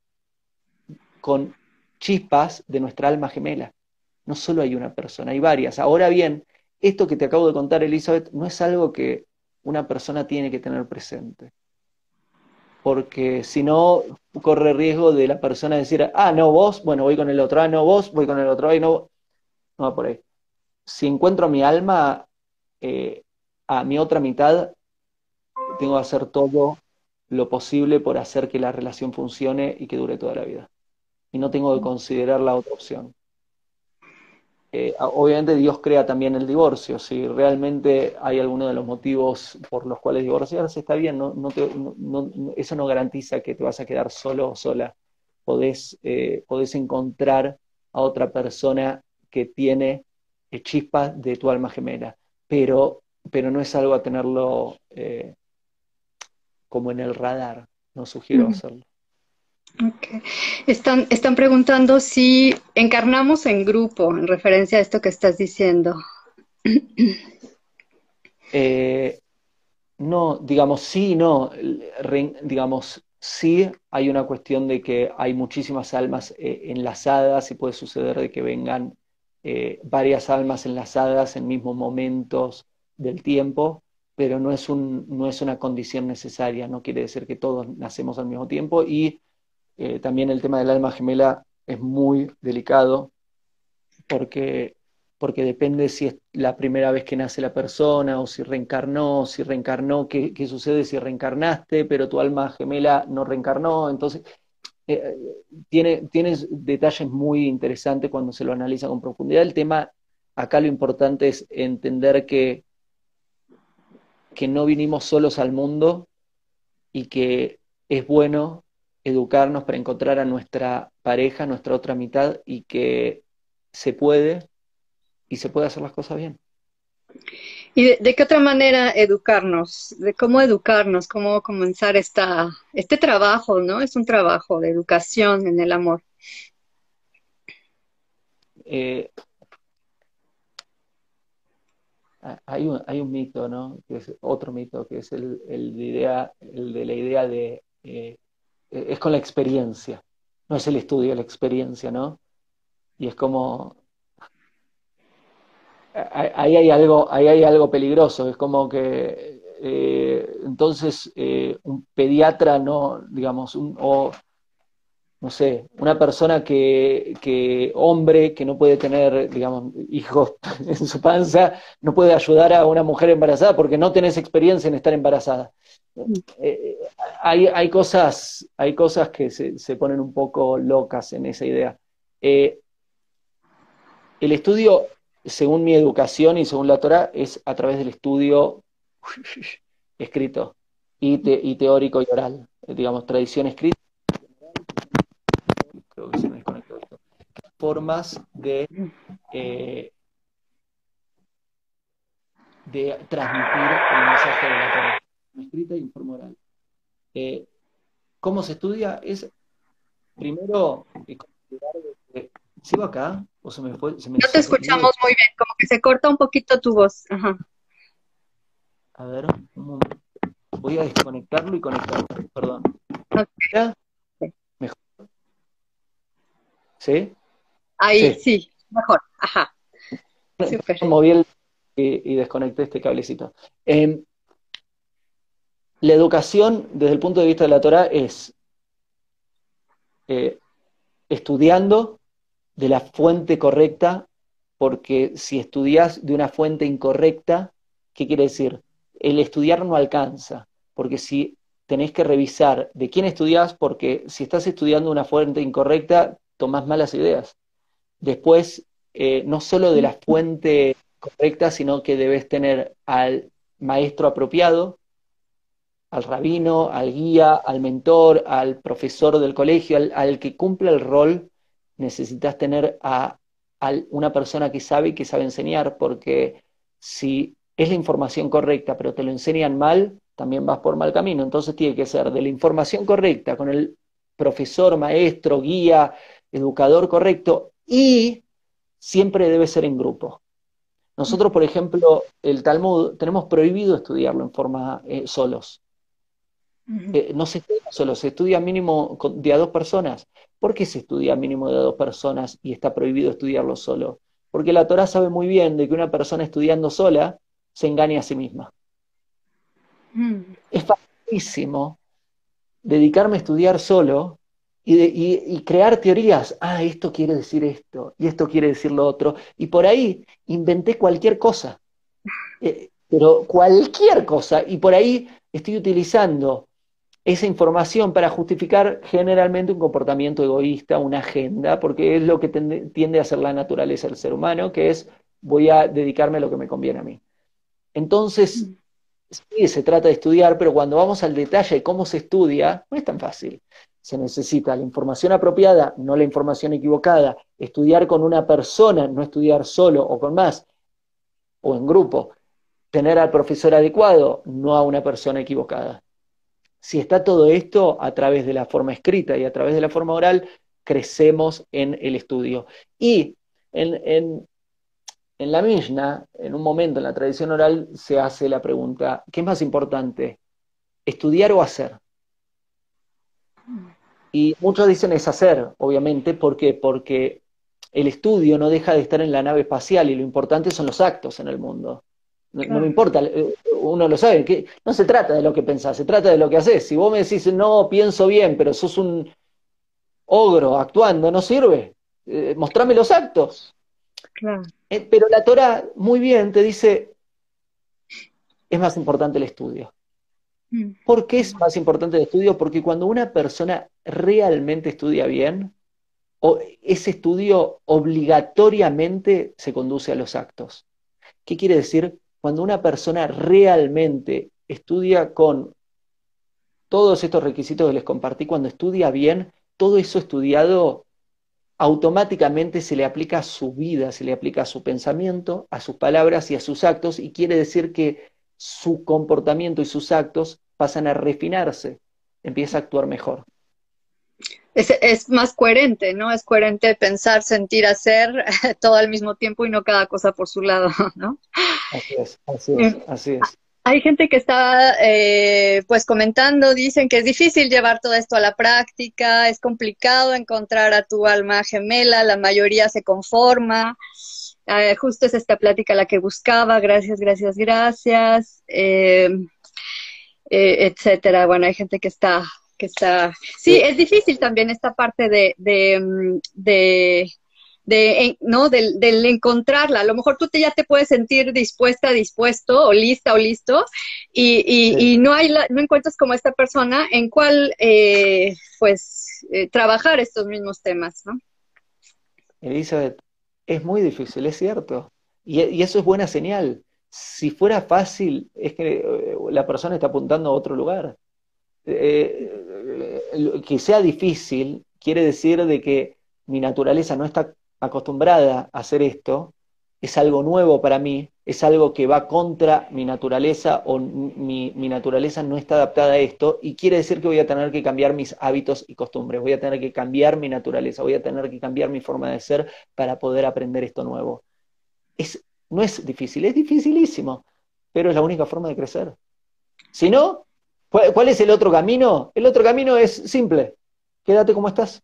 con chispas de nuestra alma gemela. No solo hay una persona, hay varias. Ahora bien, esto que te acabo de contar, Elizabeth, no es algo que una persona tiene que tener presente. Porque si no, corre riesgo de la persona decir, ah, no, vos, bueno, voy con el otro, ah, no, vos, voy con el otro, ah, no, no va por ahí. Si encuentro a mi alma, eh, a mi otra mitad, tengo que hacer todo lo posible por hacer que la relación funcione y que dure toda la vida. Y no tengo que considerar la otra opción. Eh, obviamente Dios crea también el divorcio. Si realmente hay alguno de los motivos por los cuales divorciarse, está bien. No, eso no garantiza que te vas a quedar solo o sola. Podés, eh, podés encontrar a otra persona que tiene chispas de tu alma gemela. Pero, pero no es algo a tenerlo eh, como en el radar. No sugiero hacerlo. Okay. Están, están preguntando si encarnamos en grupo, en referencia a esto que estás diciendo. Eh, no, digamos sí no. digamos, sí hay una cuestión de que hay muchísimas almas eh, enlazadas y puede suceder de que vengan eh, varias almas enlazadas en mismos momentos del tiempo, pero no es, un, no es una condición necesaria, no quiere decir que todos nacemos al mismo tiempo y eh, también el tema del alma gemela es muy delicado porque, porque depende si es la primera vez que nace la persona o si reencarnó, si reencarnó, qué, qué sucede si reencarnaste, pero tu alma gemela no reencarnó. Entonces, eh, tiene, detalles muy interesantes cuando se lo analiza con profundidad. El tema, acá lo importante es entender que, que no vinimos solos al mundo y que es bueno educarnos para encontrar a nuestra pareja, nuestra otra mitad, y que se puede y se puede hacer las cosas bien. ¿Y de, qué otra manera educarnos? ¿De cómo educarnos? ¿Cómo comenzar esta, este trabajo, no? Es un trabajo de educación en el amor. Eh, hay, un, hay un mito, ¿no? Que es otro mito, que es el, el, idea, el de la idea de eh, es con la experiencia, no es el estudio, la experiencia, ¿no? Y es como, ahí hay algo, ahí hay algo peligroso, es como que eh, entonces eh, un pediatra no, digamos, un, o no sé, una persona que, que, hombre que no puede tener, digamos, hijos en su panza, no puede ayudar a una mujer embarazada porque no tenés experiencia en estar embarazada. Eh, hay, hay, cosas, hay cosas que se, se, ponen un poco locas en esa idea. El estudio, según mi educación y según la Torah, es a través del estudio escrito y, teórico y oral, digamos, tradición escrita. Creo. Formas de, eh, de transmitir el mensaje de la Torah escrita y en forma oral. Eh, ¿Cómo se estudia? Es primero eh, ¿Sigo acá? ¿O se me fue? no te escuchamos muy bien, como que se corta un poquito tu voz. A ver, voy a desconectarlo y conectarlo, perdón. ¿Mejor? ¿Sí? Ahí, sí, mejor, ajá. Super. Moví el, y, y, desconecté este cablecito. Eh, la educación desde el punto de vista de la Torah es eh, estudiando de la fuente correcta, porque si estudias de una fuente incorrecta, ¿qué quiere decir? El estudiar no alcanza, porque si tenés que revisar de quién estudias, porque si estás estudiando una fuente incorrecta, tomás malas ideas. Después, eh, no solo de la fuente correcta, sino que debes tener al maestro apropiado, al rabino, al guía, al mentor, al profesor del colegio, al, que cumple el rol, necesitas tener a, una persona que sabe y que sabe enseñar, porque si es la información correcta, pero te lo enseñan mal, también vas por mal camino. Entonces tiene que ser de la información correcta, con el profesor, maestro, guía, educador correcto y siempre debe ser en grupo. Nosotros, por ejemplo, el Talmud tenemos prohibido estudiarlo en forma eh, solos. Eh, no se estudia solo, se estudia mínimo de a dos personas. ¿Por qué se estudia mínimo de dos personas y está prohibido estudiarlo solo? Porque la Torah sabe muy bien de que una persona estudiando sola se engaña a sí misma. Mm. Es facilísimo dedicarme a estudiar solo y, crear teorías. Ah, esto quiere decir esto, y esto quiere decir lo otro. Y por ahí inventé cualquier cosa. Eh, pero cualquier cosa. Y por ahí estoy utilizando esa información para justificar generalmente un comportamiento egoísta, una agenda, porque es lo que tiende a ser la naturaleza del ser humano, que es voy a dedicarme a lo que me conviene a mí. Entonces, mm. sí, se trata de estudiar, pero cuando vamos al detalle de cómo se estudia, no es tan fácil se necesita la información apropiada, no la información equivocada, estudiar con una persona, no estudiar solo o con más, o en grupo, tener al profesor adecuado, no a una persona equivocada. Si está todo esto a través de la forma escrita y a través de la forma oral, crecemos en el estudio. Y en, en la Mishnah, en un momento en la tradición oral, se hace la pregunta, ¿qué es más importante? ¿Estudiar o hacer? Y muchos dicen es hacer, obviamente, ¿por qué? Porque el estudio no deja de estar en la nave espacial y lo importante son los actos en el mundo. No, me importa, eh, uno lo sabe, que no se trata de lo que pensás, se trata de lo que haces. Si vos me decís, no, pienso bien, pero sos un ogro actuando, no sirve. Eh, mostrame los actos. Eh, pero la Torah muy bien te dice, es más importante el estudio. Mm. ¿Por qué es más importante el estudio? Porque cuando una persona realmente estudia bien, ese estudio obligatoriamente se conduce a los actos. ¿Qué quiere decir? Cuando una persona realmente estudia con todos estos requisitos que les compartí, cuando estudia bien, todo eso estudiado automáticamente se le aplica a su vida, se le aplica a su pensamiento, a sus palabras y a sus actos, y quiere decir que su comportamiento y sus actos pasan a refinarse, empieza a actuar mejor. Es, más coherente, ¿no? Es coherente pensar, sentir, hacer todo al mismo tiempo y no cada cosa por su lado, ¿no? Así es, así es, eh, así es. Hay gente que está eh, pues comentando, dicen que es difícil llevar todo esto a la práctica, es complicado encontrar a tu alma gemela, la mayoría se conforma. Eh, justo es esta plática la que buscaba, gracias, gracias, gracias, eh, etcétera. Bueno, hay gente que está, que está, sí, es difícil también esta parte de, de, mm, de, de no, del, del, encontrarla. A lo mejor tú te, ya te puedes sentir dispuesta, dispuesto, o lista, o listo, y, y, y no hay, no encuentras como esta persona en cuál, pues, trabajar estos mismos temas, ¿no? Elizabeth, es muy difícil, es cierto. Y, eso es buena señal. Si fuera fácil, es que eh, la persona está apuntando a otro lugar. Eh, que sea difícil quiere decir de que mi naturaleza no está acostumbrada a hacer esto es algo nuevo para mí, es algo que va contra mi naturaleza o mi, naturaleza no está adaptada a esto y quiere decir que voy a tener que cambiar mis hábitos y costumbres, voy a tener que cambiar mi naturaleza, voy a tener que cambiar mi forma de ser para poder aprender esto nuevo. Es, no es difícil, es dificilísimo, pero es la única forma de crecer. Si no, ¿cuál es el otro camino? El otro camino es simple, quédate como estás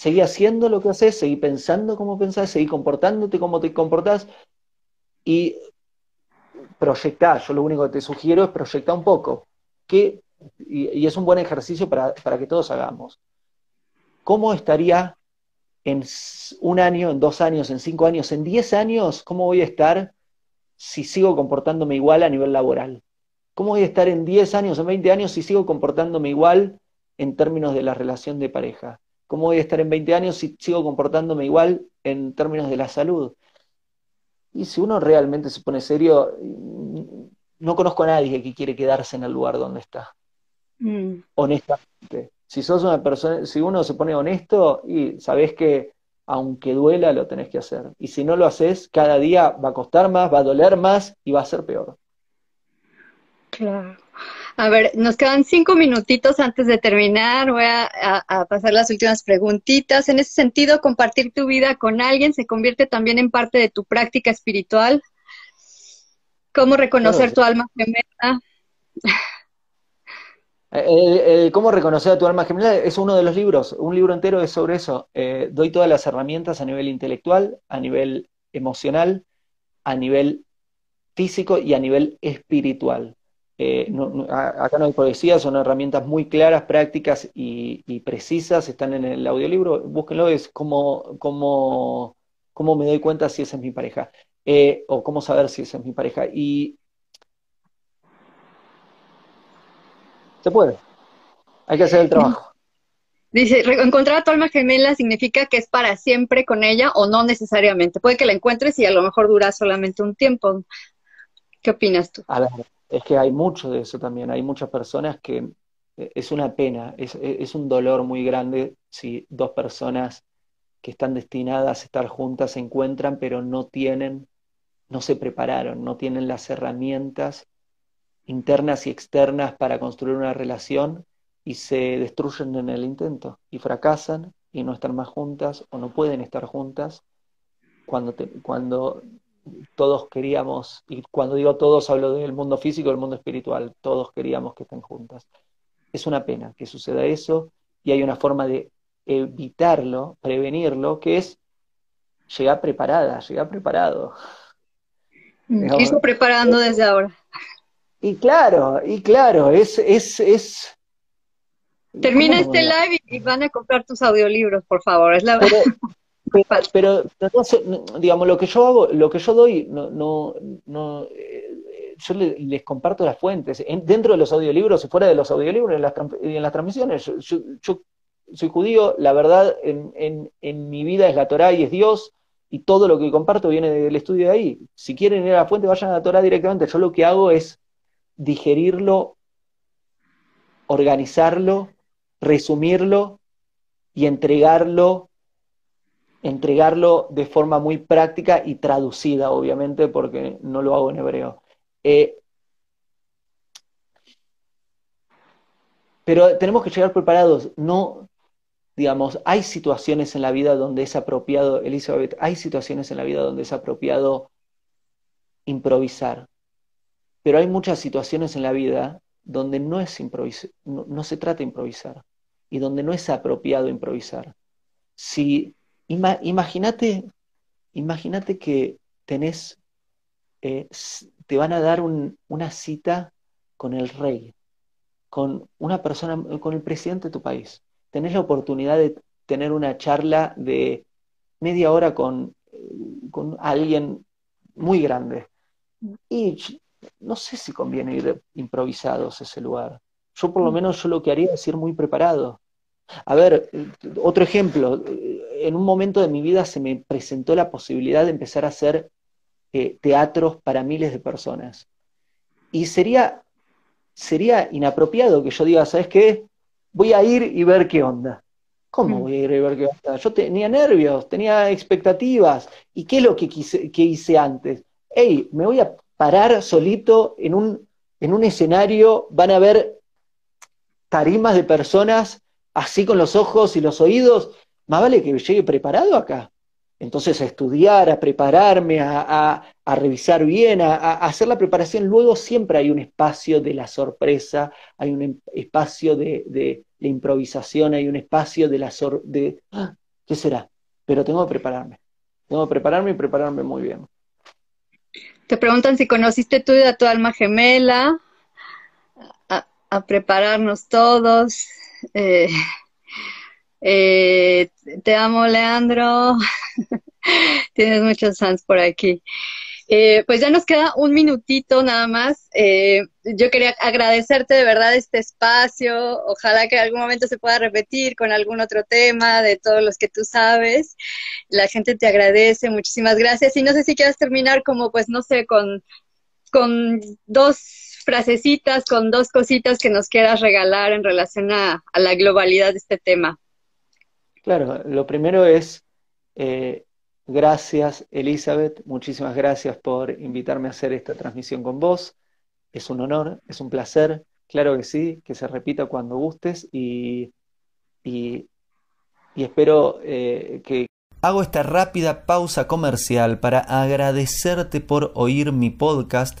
seguí haciendo lo que haces, seguí pensando como pensás, seguí comportándote como te comportás y proyectar. Yo lo único que te sugiero es proyectar un poco. y, es un buen ejercicio para, para que todos hagamos. ¿Cómo estaría en un año, en dos años, en cinco años, en diez años? ¿Cómo voy a estar si sigo comportándome igual a nivel laboral? ¿Cómo voy a estar en diez años, en veinte años si sigo comportándome igual en términos de la relación de pareja? ¿Cómo voy a estar en 20 años si sigo comportándome igual en términos de la salud? Y si uno realmente se pone serio, no conozco a nadie que quiere quedarse en el lugar donde está. Mm. Honestamente. Si sos una persona, si uno se pone honesto y sabes que aunque duela, lo tenés que hacer. Y si no lo haces, cada día va a costar más, va a doler más y va a ser peor. Claro. A ver, nos quedan cinco minutitos antes de terminar. Voy a, pasar las últimas preguntitas. En ese sentido, compartir tu vida con alguien se convierte también en parte de tu práctica espiritual. ¿Cómo reconocer tu alma gemela? ¿Cómo reconocer a tu alma gemela? Es uno de los libros. Un libro entero es sobre eso. Eh, doy todas las herramientas a nivel intelectual, a nivel emocional, a nivel físico y a nivel espiritual. Eh, acá no hay poesía, son herramientas muy claras, prácticas y, precisas, están en el audiolibro, búsquenlo, es como, como, cómo me doy cuenta si esa es mi pareja, eh, o cómo saber si esa es mi pareja. Y se puede, hay que hacer el trabajo. Dice, encontrar a tu alma gemela significa que es para siempre con ella o no necesariamente. Puede que la encuentres y a lo mejor dura solamente un tiempo. ¿Qué opinas tú? A ver, es que hay mucho de eso también. Hay muchas personas que eh, es una pena, es, es un dolor muy grande si dos personas que están destinadas a estar juntas se encuentran, pero no tienen, no se prepararon, no tienen las herramientas internas y externas para construir una relación y se destruyen en el intento y fracasan y no están más juntas o no pueden estar juntas cuando, cuando todos queríamos, y cuando digo todos hablo del mundo físico, del mundo espiritual, todos queríamos que estén juntas. Es una pena que suceda eso y hay una forma de evitarlo, prevenirlo, que es llegar preparada, llegar preparado. Mm, preparando desde ahora. Y claro, y claro, es, es, es Termina este live y van a comprar tus audiolibros, por favor. Es la pero, digamos, lo que yo hago, lo que yo doy, no, no, no eh, yo les comparto las fuentes. dentro de los audiolibros y fuera de los audiolibros, en las, en las transmisiones, yo, soy judío, la verdad en, en, en, mi vida es la Torah y es Dios, y todo lo que comparto viene del estudio de ahí. Si quieren ir a la fuente, vayan a la Torah directamente. Yo lo que hago es digerirlo, organizarlo, resumirlo y entregarlo entregarlo de forma muy práctica y traducida, obviamente, porque no lo hago en hebreo. Eh, pero tenemos que llegar preparados. No, digamos, hay situaciones en la vida donde es apropiado, Elizabeth, hay situaciones en la vida donde es apropiado improvisar. Pero hay muchas situaciones en la vida donde no, es no, no se trata de improvisar y donde no es apropiado improvisar. Si imagínate, imagínate que tenés, eh, te van a dar una cita con el rey, con una persona, con el presidente de tu país. Tenés la oportunidad de tener una charla de media hora con, con alguien muy grande. Y no sé si conviene ir improvisados a ese lugar. Yo por lo mm. menos yo lo que haría es ir muy preparado. A ver, otro ejemplo, en un momento de mi vida se me presentó la posibilidad de empezar a hacer eh, teatros para miles de personas. Y sería, sería inapropiado que yo diga, ¿sabes qué? Voy a ir y ver qué onda. ¿Cómo mm. voy a ir y ver qué onda? Yo tenía nervios, tenía expectativas. ¿Y qué es lo que, quise, que hice antes? Hey, me voy a parar solito en un, en un escenario, van a ver tarimas de personas así con los ojos y los oídos, más vale que llegue preparado acá. Entonces a estudiar, a prepararme, a, revisar bien, a, hacer la preparación. Luego siempre hay un espacio de la sorpresa, hay un em, espacio de, la improvisación, hay un espacio de la sor de ah, ¿qué será? Pero tengo que prepararme. Tengo que prepararme y prepararme muy bien. Te preguntan si conociste tú a tu alma gemela, a prepararnos todos. Eh, eh, te amo, Leandro. Tienes muchos fans por aquí. Eh, pues ya nos queda un minutito nada más. yo quería agradecerte de verdad este espacio. Ojalá que en algún momento se pueda repetir con algún otro tema de todos los que tú sabes. La gente te agradece. Muchísimas gracias. Y no sé si quieras terminar como, pues, no sé, con, con dos frasecitas con dos cositas que nos quieras regalar en relación a, la globalidad de este tema. Claro, lo primero es, eh, gracias Elizabeth, muchísimas gracias por invitarme a hacer esta transmisión con vos. Es un honor, es un placer. claro que sí, que se repita cuando gustes y, y, espero eh, que... Hago esta rápida pausa comercial para agradecerte por oír mi podcast